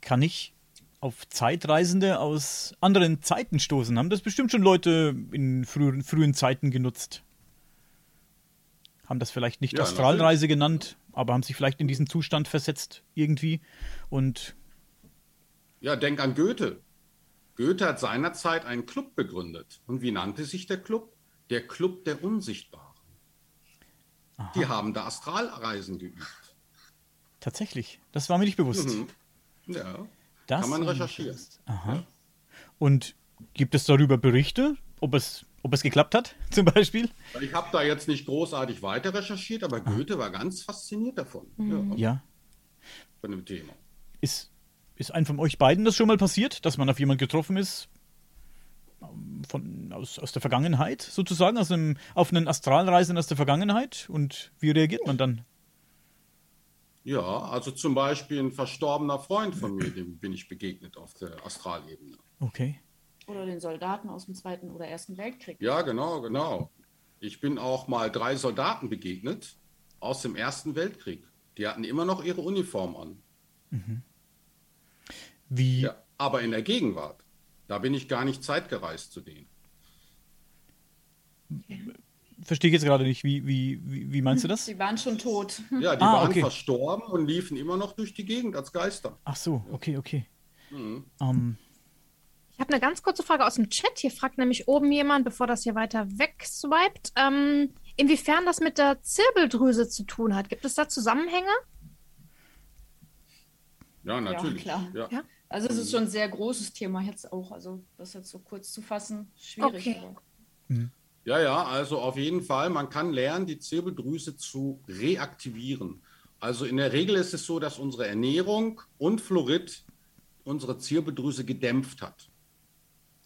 A: Kann ich auf Zeitreisende aus anderen Zeiten stoßen? Haben das bestimmt schon Leute in frühen, frühen Zeiten genutzt? Haben das vielleicht nicht
B: Ja,
A: Astralreise genannt, aber haben sich vielleicht in diesen Zustand versetzt irgendwie und
B: ja, denk an Goethe. Goethe hat seinerzeit einen Club begründet. Und wie nannte sich der Club? Der Club der Unsichtbaren. Die haben da Astralreisen geübt.
A: tatsächlich, das war mir nicht bewusst.
B: Mhm. Ja.
A: Das
B: Kann man recherchieren.
A: Aha. Und gibt es darüber Berichte, ob es, ob es geklappt hat, zum Beispiel?
B: Ich habe da jetzt nicht großartig weiter recherchiert, aber Goethe war ganz fasziniert davon. Ja,
A: Ja.
B: Von dem Thema.
A: Ist, ist einem von euch beiden das schon mal passiert, dass man auf jemanden getroffen ist, von, aus, aus der Vergangenheit sozusagen, aus einem, auf einen Astralreisen aus der Vergangenheit? Und wie reagiert man dann?
B: Ja, also zum Beispiel ein verstorbener Freund von mir, dem bin ich begegnet auf der Astralebene.
A: Okay.
D: Oder den Soldaten aus dem Zweiten oder Ersten Weltkrieg.
B: Ja, genau, genau. Ich bin auch mal drei Soldaten begegnet aus dem Ersten Weltkrieg. Die hatten immer noch ihre Uniform an.
A: Wie,
B: Ja, aber in der Gegenwart, da bin ich gar nicht zeitgereist zu denen.
A: verstehe ich jetzt gerade nicht, wie, wie, wie, wie meinst du das?
D: Sie waren schon tot.
B: Ja, die
A: Ah,
B: waren
A: okay.
B: verstorben und liefen immer noch durch die Gegend als Geister.
A: Ach so, okay, okay.
B: Mhm.
A: Ähm,
C: Ich habe eine ganz kurze Frage aus dem Chat. Hier fragt nämlich oben jemand, bevor das hier weiter weg swiped, ähm, inwiefern das mit der Zirbeldrüse zu tun hat. Gibt es da Zusammenhänge?
B: Ja, natürlich.
D: klar.
B: Ja.
C: Ja.
D: Also es ist schon ein sehr großes Thema jetzt auch. Also das jetzt so kurz zu fassen, schwierig.
C: Okay.
D: aber-
B: Ja, ja, also auf jeden Fall, man kann lernen, die Zirbeldrüse zu reaktivieren. Also in der Regel ist es so, dass unsere Ernährung und Fluorid unsere Zirbeldrüse gedämpft hat.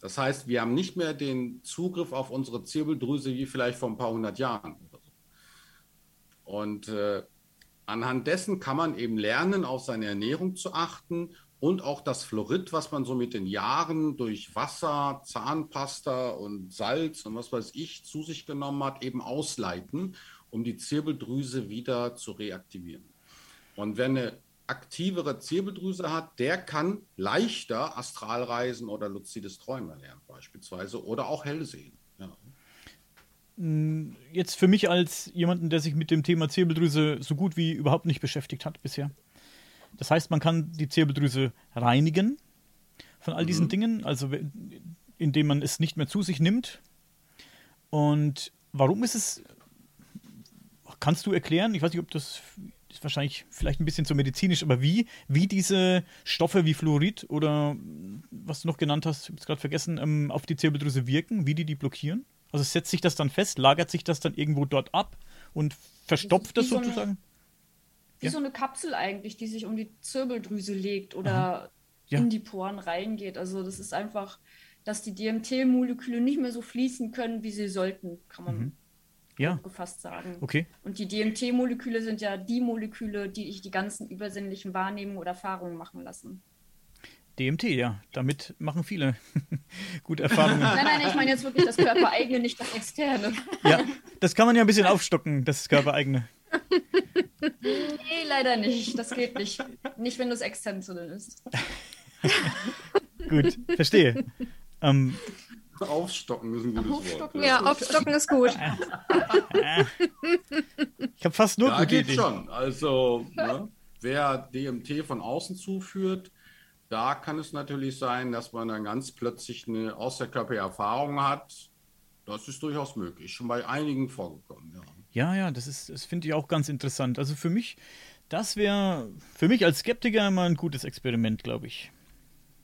B: Das heißt, wir haben nicht mehr den Zugriff auf unsere Zirbeldrüse wie vielleicht vor ein paar hundert Jahren. oder so. Und äh, anhand dessen kann man eben lernen, auf seine Ernährung zu achten und auch das Fluorid, was man so mit den Jahren durch Wasser, Zahnpasta und Salz und was weiß ich zu sich genommen hat, eben ausleiten, um die Zirbeldrüse wieder zu reaktivieren. Und wer eine aktivere Zirbeldrüse hat, der kann leichter Astralreisen oder luzides Träumen lernen beispielsweise oder auch Hellsehen. Ja.
A: jetzt für mich als jemanden, der sich mit dem Thema Zirbeldrüse so gut wie überhaupt nicht beschäftigt hat bisher. Das heißt, man kann die Zirbeldrüse reinigen von all diesen Dingen, also indem man es nicht mehr zu sich nimmt. Und warum ist es, kannst du erklären, ich weiß nicht, ob das ist wahrscheinlich vielleicht ein bisschen zu medizinisch, aber wie, wie diese Stoffe wie Fluorid oder was du noch genannt hast, ich habe es gerade vergessen, ähm, auf die Zirbeldrüse wirken, wie die die blockieren? Also setzt sich das dann fest, lagert sich das dann irgendwo dort ab und verstopft das
D: so
A: sozusagen?
D: Wie
A: Ja.
D: so eine Kapsel eigentlich, die sich um die Zirbeldrüse legt oder
A: Ja.
D: in die Poren reingeht. Also das ist einfach, dass die DMT-Moleküle nicht mehr so fließen können, wie sie sollten, kann man
A: Ja,
D: gefasst sagen.
A: okay.
D: Und die DMT-Moleküle sind ja die Moleküle, die ich die ganzen übersinnlichen Wahrnehmungen oder Erfahrungen machen lassen.
A: DMT, ja. Damit machen viele gute Erfahrungen.
D: Nein, nein, ich meine jetzt wirklich das Körpereigene, nicht das Externe.
A: ja, das kann man ja ein bisschen aufstocken, das Körpereigene.
D: Nee, leider nicht. Das geht nicht. Nicht, wenn das extern zu drin ist.
A: Gut, verstehe. Ähm,
B: Aufstocken ist ein gutes
D: Aufstocken,
B: Wort.
C: Ja, aufstocken ist gut.
A: ich habe fast nur
B: Ja, geht
A: Ideen.
B: schon. Also, ne, wer DMT von außen zuführt, da kann es natürlich sein, dass man dann ganz plötzlich eine außerkörperliche Erfahrung hat. Das ist durchaus möglich. Schon bei einigen vorgekommen, ja.
A: Ja, ja, das ist, das finde ich auch ganz interessant. Also für mich, das wäre für mich als Skeptiker immer ein gutes Experiment, glaube ich.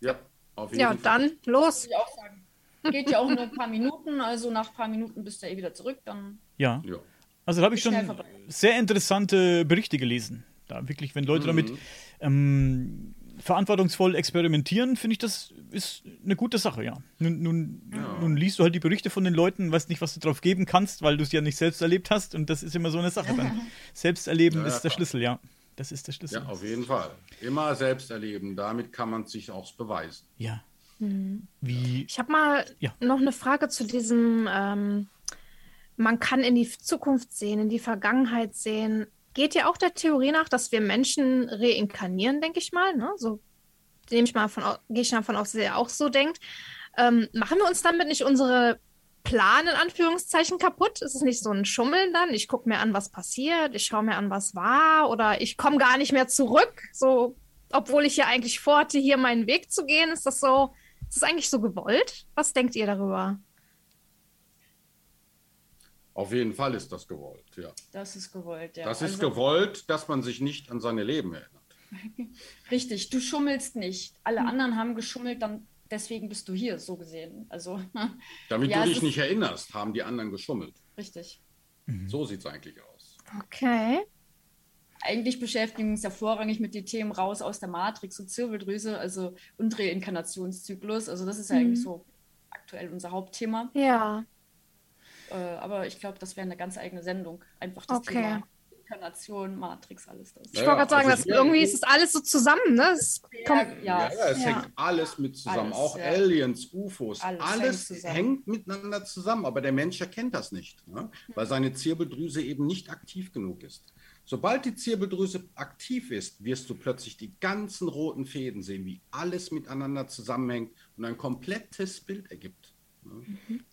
B: Ja, auf jeden
C: Ja,
B: Fall.
C: dann los.
D: ich auch sagen. Geht ja auch nur ein paar Minuten, also nach ein paar Minuten bist du eh wieder zurück, dann.
A: Ja.
B: Ja.
A: Also da habe ich schon sehr interessante Berichte gelesen. Da wirklich, wenn Leute damit ähm, verantwortungsvoll experimentieren, finde ich, das ist eine gute Sache, ja. Nun, nun, nun liest du halt die Berichte von den Leuten, weißt nicht, was du drauf geben kannst, weil du es ja nicht selbst erlebt hast und das ist immer so eine Sache. Dann Selbsterleben
B: Ja,
A: ist der
B: klar.
A: Schlüssel, ja. Das ist der Schlüssel.
B: Ja, auf jeden Fall. Immer selbst erleben. Damit kann man sich auch beweisen.
A: Ja. Wie,
C: Ich habe mal
A: Ja.
C: noch eine Frage zu diesem, ähm, man kann in die Zukunft sehen, in die Vergangenheit sehen. Geht ja auch der Theorie nach, dass wir Menschen reinkarnieren, denke ich mal. Ne? So nehme ich mal von, gehe ich davon aus, dass ihr auch so denkt. Ähm, machen wir uns damit nicht unsere Plan in Anführungszeichen kaputt? Ist es nicht so ein Schummeln dann? Ich gucke mir an, was passiert, ich schaue mir an, was war, oder ich komme gar nicht mehr zurück, so, obwohl ich ja eigentlich vorhatte, hier meinen Weg zu gehen. Ist das so, ist das eigentlich so gewollt? Was denkt ihr darüber?
B: Auf jeden Fall ist das gewollt, ja.
D: Das ist gewollt, ja.
B: Das ist
D: Also,
B: gewollt, dass man sich nicht an seine Leben erinnert.
D: Richtig, du schummelst nicht. Alle anderen haben geschummelt, dann deswegen bist du hier, so gesehen. Also,
B: Damit
D: Ja,
B: du dich nicht erinnerst, haben die anderen geschummelt.
D: richtig.
B: So sieht es eigentlich aus.
C: Okay.
D: Eigentlich beschäftigen wir uns ja vorrangig mit den Themen raus aus der Matrix und Zirbeldrüse, also und Reinkarnationszyklus. Also das ist ja
C: Mhm.
D: eigentlich so aktuell unser Hauptthema.
C: Ja.
D: Äh, aber ich glaube, das wäre eine ganz eigene Sendung. Einfach das
C: Okay.
D: Thema Inkarnation, Matrix, alles das.
C: Ich
B: Ja,
C: wollte gerade sagen,
B: also
C: dass
B: hier-
C: irgendwie ist es alles so zusammen, ne? Es kommt,
D: ja,
B: Ja, ja, es
C: Ja.
B: hängt alles mit zusammen.
D: Alles,
B: auch
D: ja.
B: Aliens, UFOs,
D: Alles
B: alles,
D: hängt zusammen.
B: hängt miteinander zusammen. Aber der Mensch erkennt das nicht, ne? weil seine Zirbeldrüse eben nicht aktiv genug ist. Sobald die Zirbeldrüse aktiv ist, wirst du plötzlich die ganzen roten Fäden sehen, wie alles miteinander zusammenhängt und ein komplettes Bild ergibt. Ne?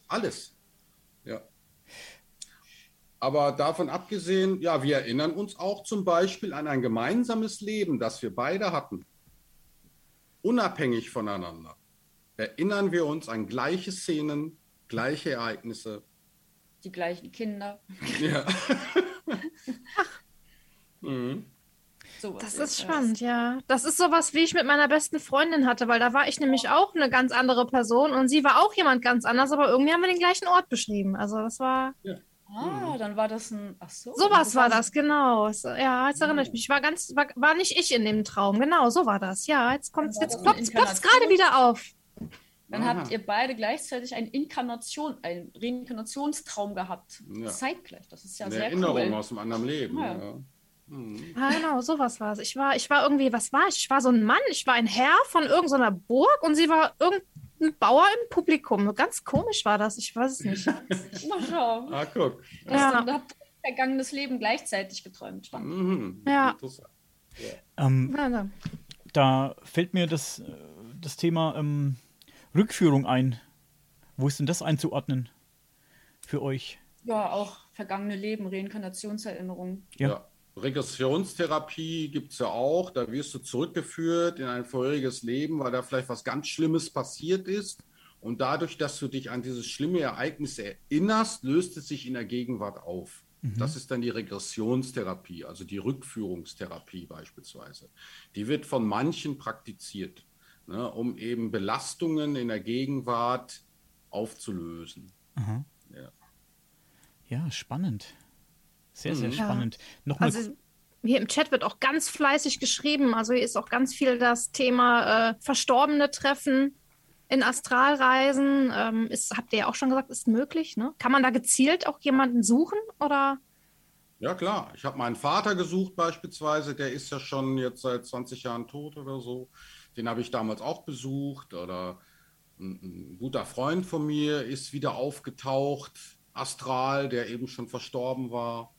B: Alles. Ja. Aber davon abgesehen, ja, wir erinnern uns auch zum Beispiel an ein gemeinsames Leben, das wir beide hatten. Unabhängig voneinander erinnern wir uns an gleiche Szenen, gleiche Ereignisse.
D: Die gleichen Kinder.
B: Ja. mhm.
D: Sowas
C: das ist
D: ja.
C: spannend, ja. Das ist sowas, wie ich mit meiner besten Freundin hatte, weil da war ich nämlich auch eine ganz andere Person und sie war auch jemand ganz anders, aber irgendwie haben wir den gleichen Ort beschrieben. Also das war,
D: Ah, dann war das ein. Ach so.
C: sowas war
D: war
C: das, genau. Ja, jetzt erinnere ich mich. Ich war ganz, war, war nicht ich in dem Traum, genau, so war das. Ja, jetzt kommt jetzt ploppt es gerade wieder auf.
D: Dann
B: Aha.
D: habt ihr beide gleichzeitig eine Inkarnation, einen Reinkarnationstraum gehabt.
B: Ja.
D: Zeitgleich. Das ist ja
B: Eine
D: sehr
B: Erinnerung
D: cool.
B: aus einem anderen Leben.
D: Ja.
B: Ja. Mhm.
C: Ja, genau, sowas war es. Ich war, ich war irgendwie, was war ich? Ich war so ein Mann, ich war ein Herr von irgendeiner Burg und sie war irgendein Bauer im Publikum. Ganz komisch war das, ich weiß es nicht.
D: Na schau.
B: Ah, guck.
C: Ja.
D: Dann habt ihr vergangenes Leben gleichzeitig geträumt.
B: Mhm.
C: Ja.
B: Interessant.
A: ähm,
C: Ja, ja.
A: da fällt mir das, äh, das Thema ähm, Rückführung ein. Wo ist denn das einzuordnen für euch?
D: Ja, auch vergangene Leben, Reinkarnationserinnerung.
A: Ja.
B: Ja. Regressionstherapie gibt es ja auch. Da wirst du zurückgeführt in ein vorheriges Leben, weil da vielleicht was ganz Schlimmes passiert ist. Und dadurch, dass du dich an dieses schlimme Ereignis erinnerst, löst es sich in der Gegenwart auf. Das ist dann die Regressionstherapie, also die Rückführungstherapie beispielsweise. Die wird von manchen praktiziert, ne, um eben Belastungen in der Gegenwart aufzulösen. Ja.
A: Ja, spannend. Sehr, sehr
B: Mhm.
A: spannend. Nochmal,
C: Also hier im Chat wird auch ganz fleißig geschrieben. Also hier ist auch ganz viel das Thema äh, Verstorbene treffen in Astralreisen. Ähm, ist, habt ihr ja auch schon gesagt, ist möglich. Ne? Kann man da gezielt auch jemanden suchen oder?
B: Ja, klar. Ich habe meinen Vater gesucht beispielsweise, der ist ja schon jetzt seit 20 Jahren tot oder so. Den habe ich damals auch besucht. Oder ein, ein guter Freund von mir ist wieder aufgetaucht, astral, der eben schon verstorben war.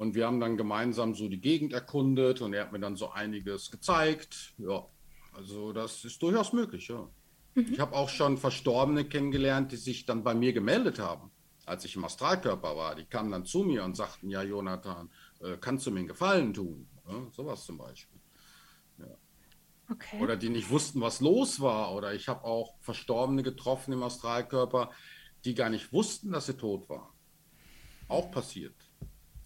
B: Und wir haben dann gemeinsam so die Gegend erkundet und er hat mir dann so einiges gezeigt. Ja, also das ist durchaus möglich, ja. Ich habe auch schon Verstorbene kennengelernt, die sich dann bei mir gemeldet haben, als ich im Astralkörper war. Die kamen dann zu mir und sagten, ja, Jonathan, äh, kannst du mir einen Gefallen tun? Ja, sowas zum Beispiel.
C: Okay.
B: Oder die nicht wussten, was los war. Oder ich habe auch Verstorbene getroffen im Astralkörper, die gar nicht wussten, dass sie tot war. Auch passiert.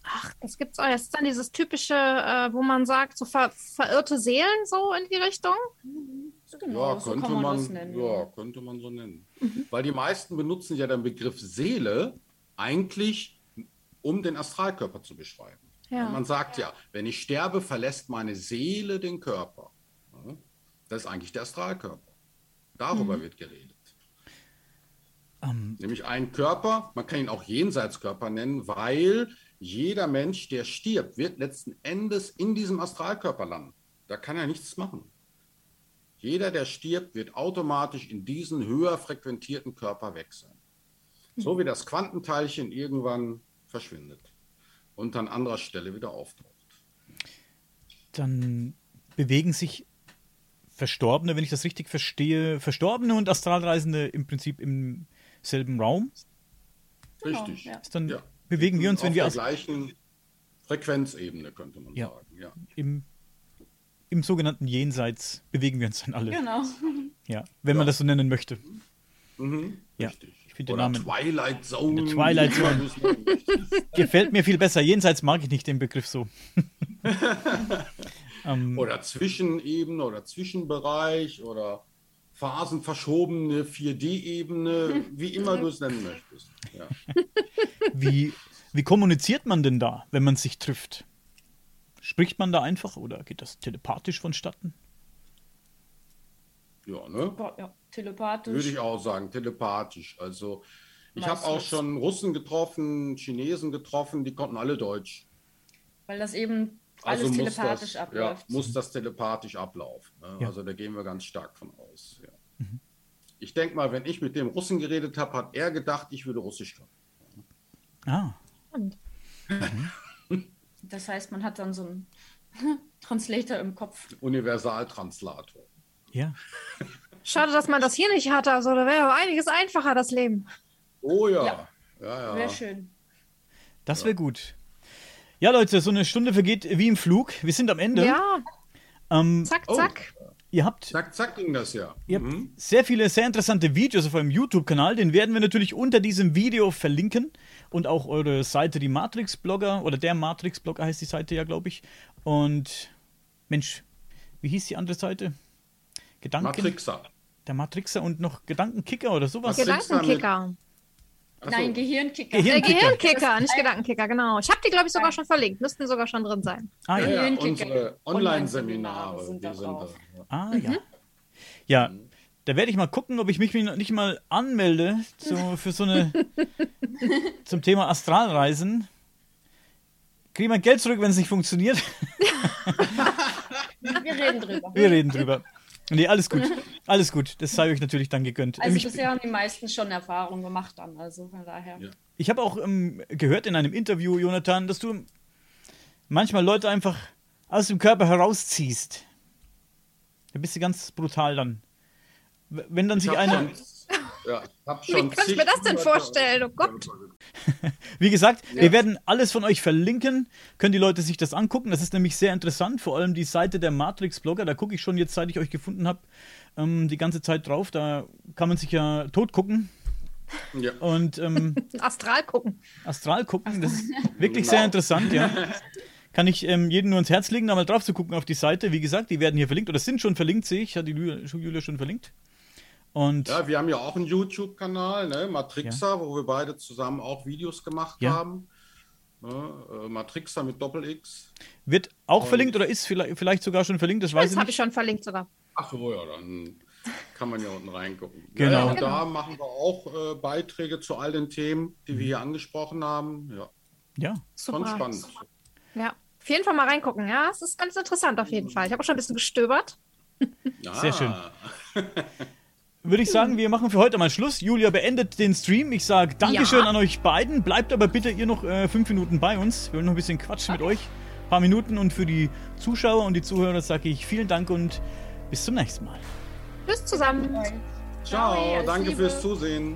C: Ach, das gibt's auch. Das ist dann dieses typische, äh, wo man sagt, so ver verirrte Seelen so in die Richtung.
D: Genau,
B: Ja,
D: so
B: könnte
D: kann man,
B: man,
D: das nennen.
B: ja, könnte man so nennen. Weil die meisten benutzen ja den Begriff Seele eigentlich, um den Astralkörper zu beschreiben.
C: Ja.
B: Man sagt ja, wenn ich sterbe, verlässt meine Seele den Körper. Ja, Das ist eigentlich der Astralkörper. Darüber wird geredet.
A: Ähm,
B: Nämlich ein Körper, man kann ihn auch Jenseitskörper nennen, weil jeder Mensch, der stirbt, wird letzten Endes in diesem Astralkörper landen. Da kann er nichts machen. Jeder, der stirbt, wird automatisch in diesen höher frequentierten Körper wechseln. So wie das Quantenteilchen irgendwann verschwindet und an anderer Stelle wieder auftaucht.
A: dann bewegen sich Verstorbene, wenn ich das richtig verstehe, Verstorbene und Astralreisende im Prinzip im selben Raum.
D: Genau,
B: Richtig.
D: ja.
A: Ist dann
B: Ja.
A: Bewegen wir uns, wenn
B: Auf
A: wir
B: der
A: aus,
B: gleichen Frequenzebene, könnte man
A: Ja.
B: sagen. Ja.
A: im, im sogenannten Jenseits bewegen wir uns dann alle.
D: Genau.
A: Ja, wenn man
B: Ja.
A: das so nennen möchte.
B: Mhm,
A: Ja,
B: Richtig.
A: ich finde den
B: Oder
A: Namen-
B: Twilight Zone.
A: Der Twilight
B: man
A: Zone. Gefällt mir viel besser. Jenseits mag ich nicht den Begriff so. ähm,
B: Oder Zwischenebene oder Zwischenbereich oder phasenverschobene 4D-Ebene, wie immer du es nennen möchtest. Ja.
A: wie, wie kommuniziert man denn da, wenn man sich trifft? Spricht man da einfach oder geht das telepathisch vonstatten?
B: ja, ne?
D: Ja, telepathisch.
B: Würde ich auch sagen, telepathisch. Also ich habe auch schon Russen getroffen, Chinesen getroffen, die konnten alle Deutsch.
D: Weil das eben
B: Also muss
D: telepathisch
B: das,
D: abläuft.
B: Ja, muss das telepathisch ablaufen. Ne?
A: Ja.
B: Also da gehen wir ganz stark von aus. Ja. Ich denke mal, wenn ich mit dem Russen geredet habe, hat er gedacht, ich würde Russisch können.
A: Ah,
C: Spannend.
D: Das heißt, man hat dann so einen Translator im Kopf.
B: Universaltranslator.
A: ja.
C: Schade, dass man das hier nicht hatte. Also, da wäre aber einiges einfacher, das Leben.
B: Oh ja.
D: Ja.
B: Ja, ja.
D: Wäre schön.
A: Das wäre gut. Ja, Leute, so eine Stunde vergeht wie im Flug. Wir sind am Ende.
C: Ja,
A: Ähm,
C: zack,
B: Oh.
C: zack.
A: ihr habt,
B: Zack, zack ging das ja.
A: ihr habt
B: Mhm.
A: sehr viele sehr interessante Videos auf eurem YouTube-Kanal. Den werden wir natürlich unter diesem Video verlinken. Und auch eure Seite, die Matrix-Blogger, oder der Matrix-Blogger heißt die Seite ja, glaube ich. Und Mensch, wie hieß die andere Seite? Gedanken.
B: Matrixer.
A: Der Matrixer und noch Gedankenkicker oder sowas.
B: Was- Matrixer
C: Gedankenkicker.
D: Nein, Gehirnkicker.
A: Gehirn-
C: Äh,
A: Gehirnkicker.
C: Gehirnkicker, nicht Gedankenkicker, genau. Ich habe die, glaube ich, sogar schon verlinkt. Müssten sogar schon drin sein.
A: Ah,
B: Ja,
D: Gehirnkicker.
B: unsere
D: Online-Seminare
B: Online-Seminare.
D: sind
B: wir
D: da
B: sind
D: drauf.
B: da. Ja.
A: Ah, ja. Ja, da werde ich mal gucken, ob ich mich nicht mal anmelde zu, für so eine zum Thema Astralreisen. Kriege ich mein Geld zurück, wenn es nicht funktioniert?
D: Wir reden drüber.
A: Wir reden drüber. Nee, alles gut. Alles gut. Das sei euch natürlich dann gegönnt.
D: Also
A: Ähm, ich
D: bisher haben die meisten schon Erfahrungen gemacht dann, also von daher.
B: Ja.
A: ich habe auch ähm, gehört in einem Interview, Jonathan, dass du manchmal Leute einfach aus dem Körper herausziehst. Da bist du ganz brutal dann. Wenn dann
B: Ich
A: sich einer.
B: Ja, ich hab
C: Wie
B: schon
C: kann ich mir das denn vorstellen? Oh Gott.
A: Wie gesagt, wir werden alles von euch verlinken. Können die Leute sich das angucken. Das ist nämlich sehr interessant. Vor allem die Seite der Matrix-Blogger. Da gucke ich schon jetzt, seit ich euch gefunden habe, ähm, die ganze Zeit drauf. Da kann man sich ja tot gucken
B: Ja.
A: und ähm,
C: Astral gucken.
A: astral gucken. Das ist wirklich
B: Genau.
A: sehr interessant, ja. Kann ich ähm, jedem nur ins Herz legen, da mal drauf zu gucken auf die Seite. Wie gesagt, die werden hier verlinkt oder sind schon verlinkt, sehe ich. Hat die Julia schon verlinkt. Und
B: Ja, wir haben ja auch einen YouTube-Kanal, ne? Matrixa, wo wir beide zusammen auch Videos gemacht
A: Ja.
B: haben. Ne? Äh, Matrixa mit Doppel-X.
A: wird auch
B: Und-
A: verlinkt oder ist vielleicht, vielleicht sogar schon verlinkt, das weiß
C: Das habe ich schon verlinkt sogar.
B: Ach so, ja, dann kann man ja unten reingucken.
A: Genau.
B: Ja, und
C: Genau.
B: da machen wir auch äh, Beiträge zu all den Themen, die wir hier angesprochen haben. Ja,
A: Ja.
B: schon
C: Super.
B: spannend.
C: Ja. Auf jeden Fall mal reingucken, ja. Es ist ganz interessant auf jeden Fall. Ich habe auch schon ein bisschen gestöbert.
B: Ja.
A: Sehr schön. würde ich sagen, wir machen für heute mal Schluss. Julia beendet den Stream. Ich sage Dankeschön
C: Ja.
A: an euch beiden. Bleibt aber bitte ihr noch äh, fünf Minuten bei uns. Wir wollen noch ein bisschen quatschen mit euch. Ein paar Minuten. Und für die Zuschauer und die Zuhörer sage ich vielen Dank und bis zum nächsten Mal.
C: Tschüss zusammen.
B: Ciao,
D: alles
B: danke
D: Liebe.
B: fürs Zusehen.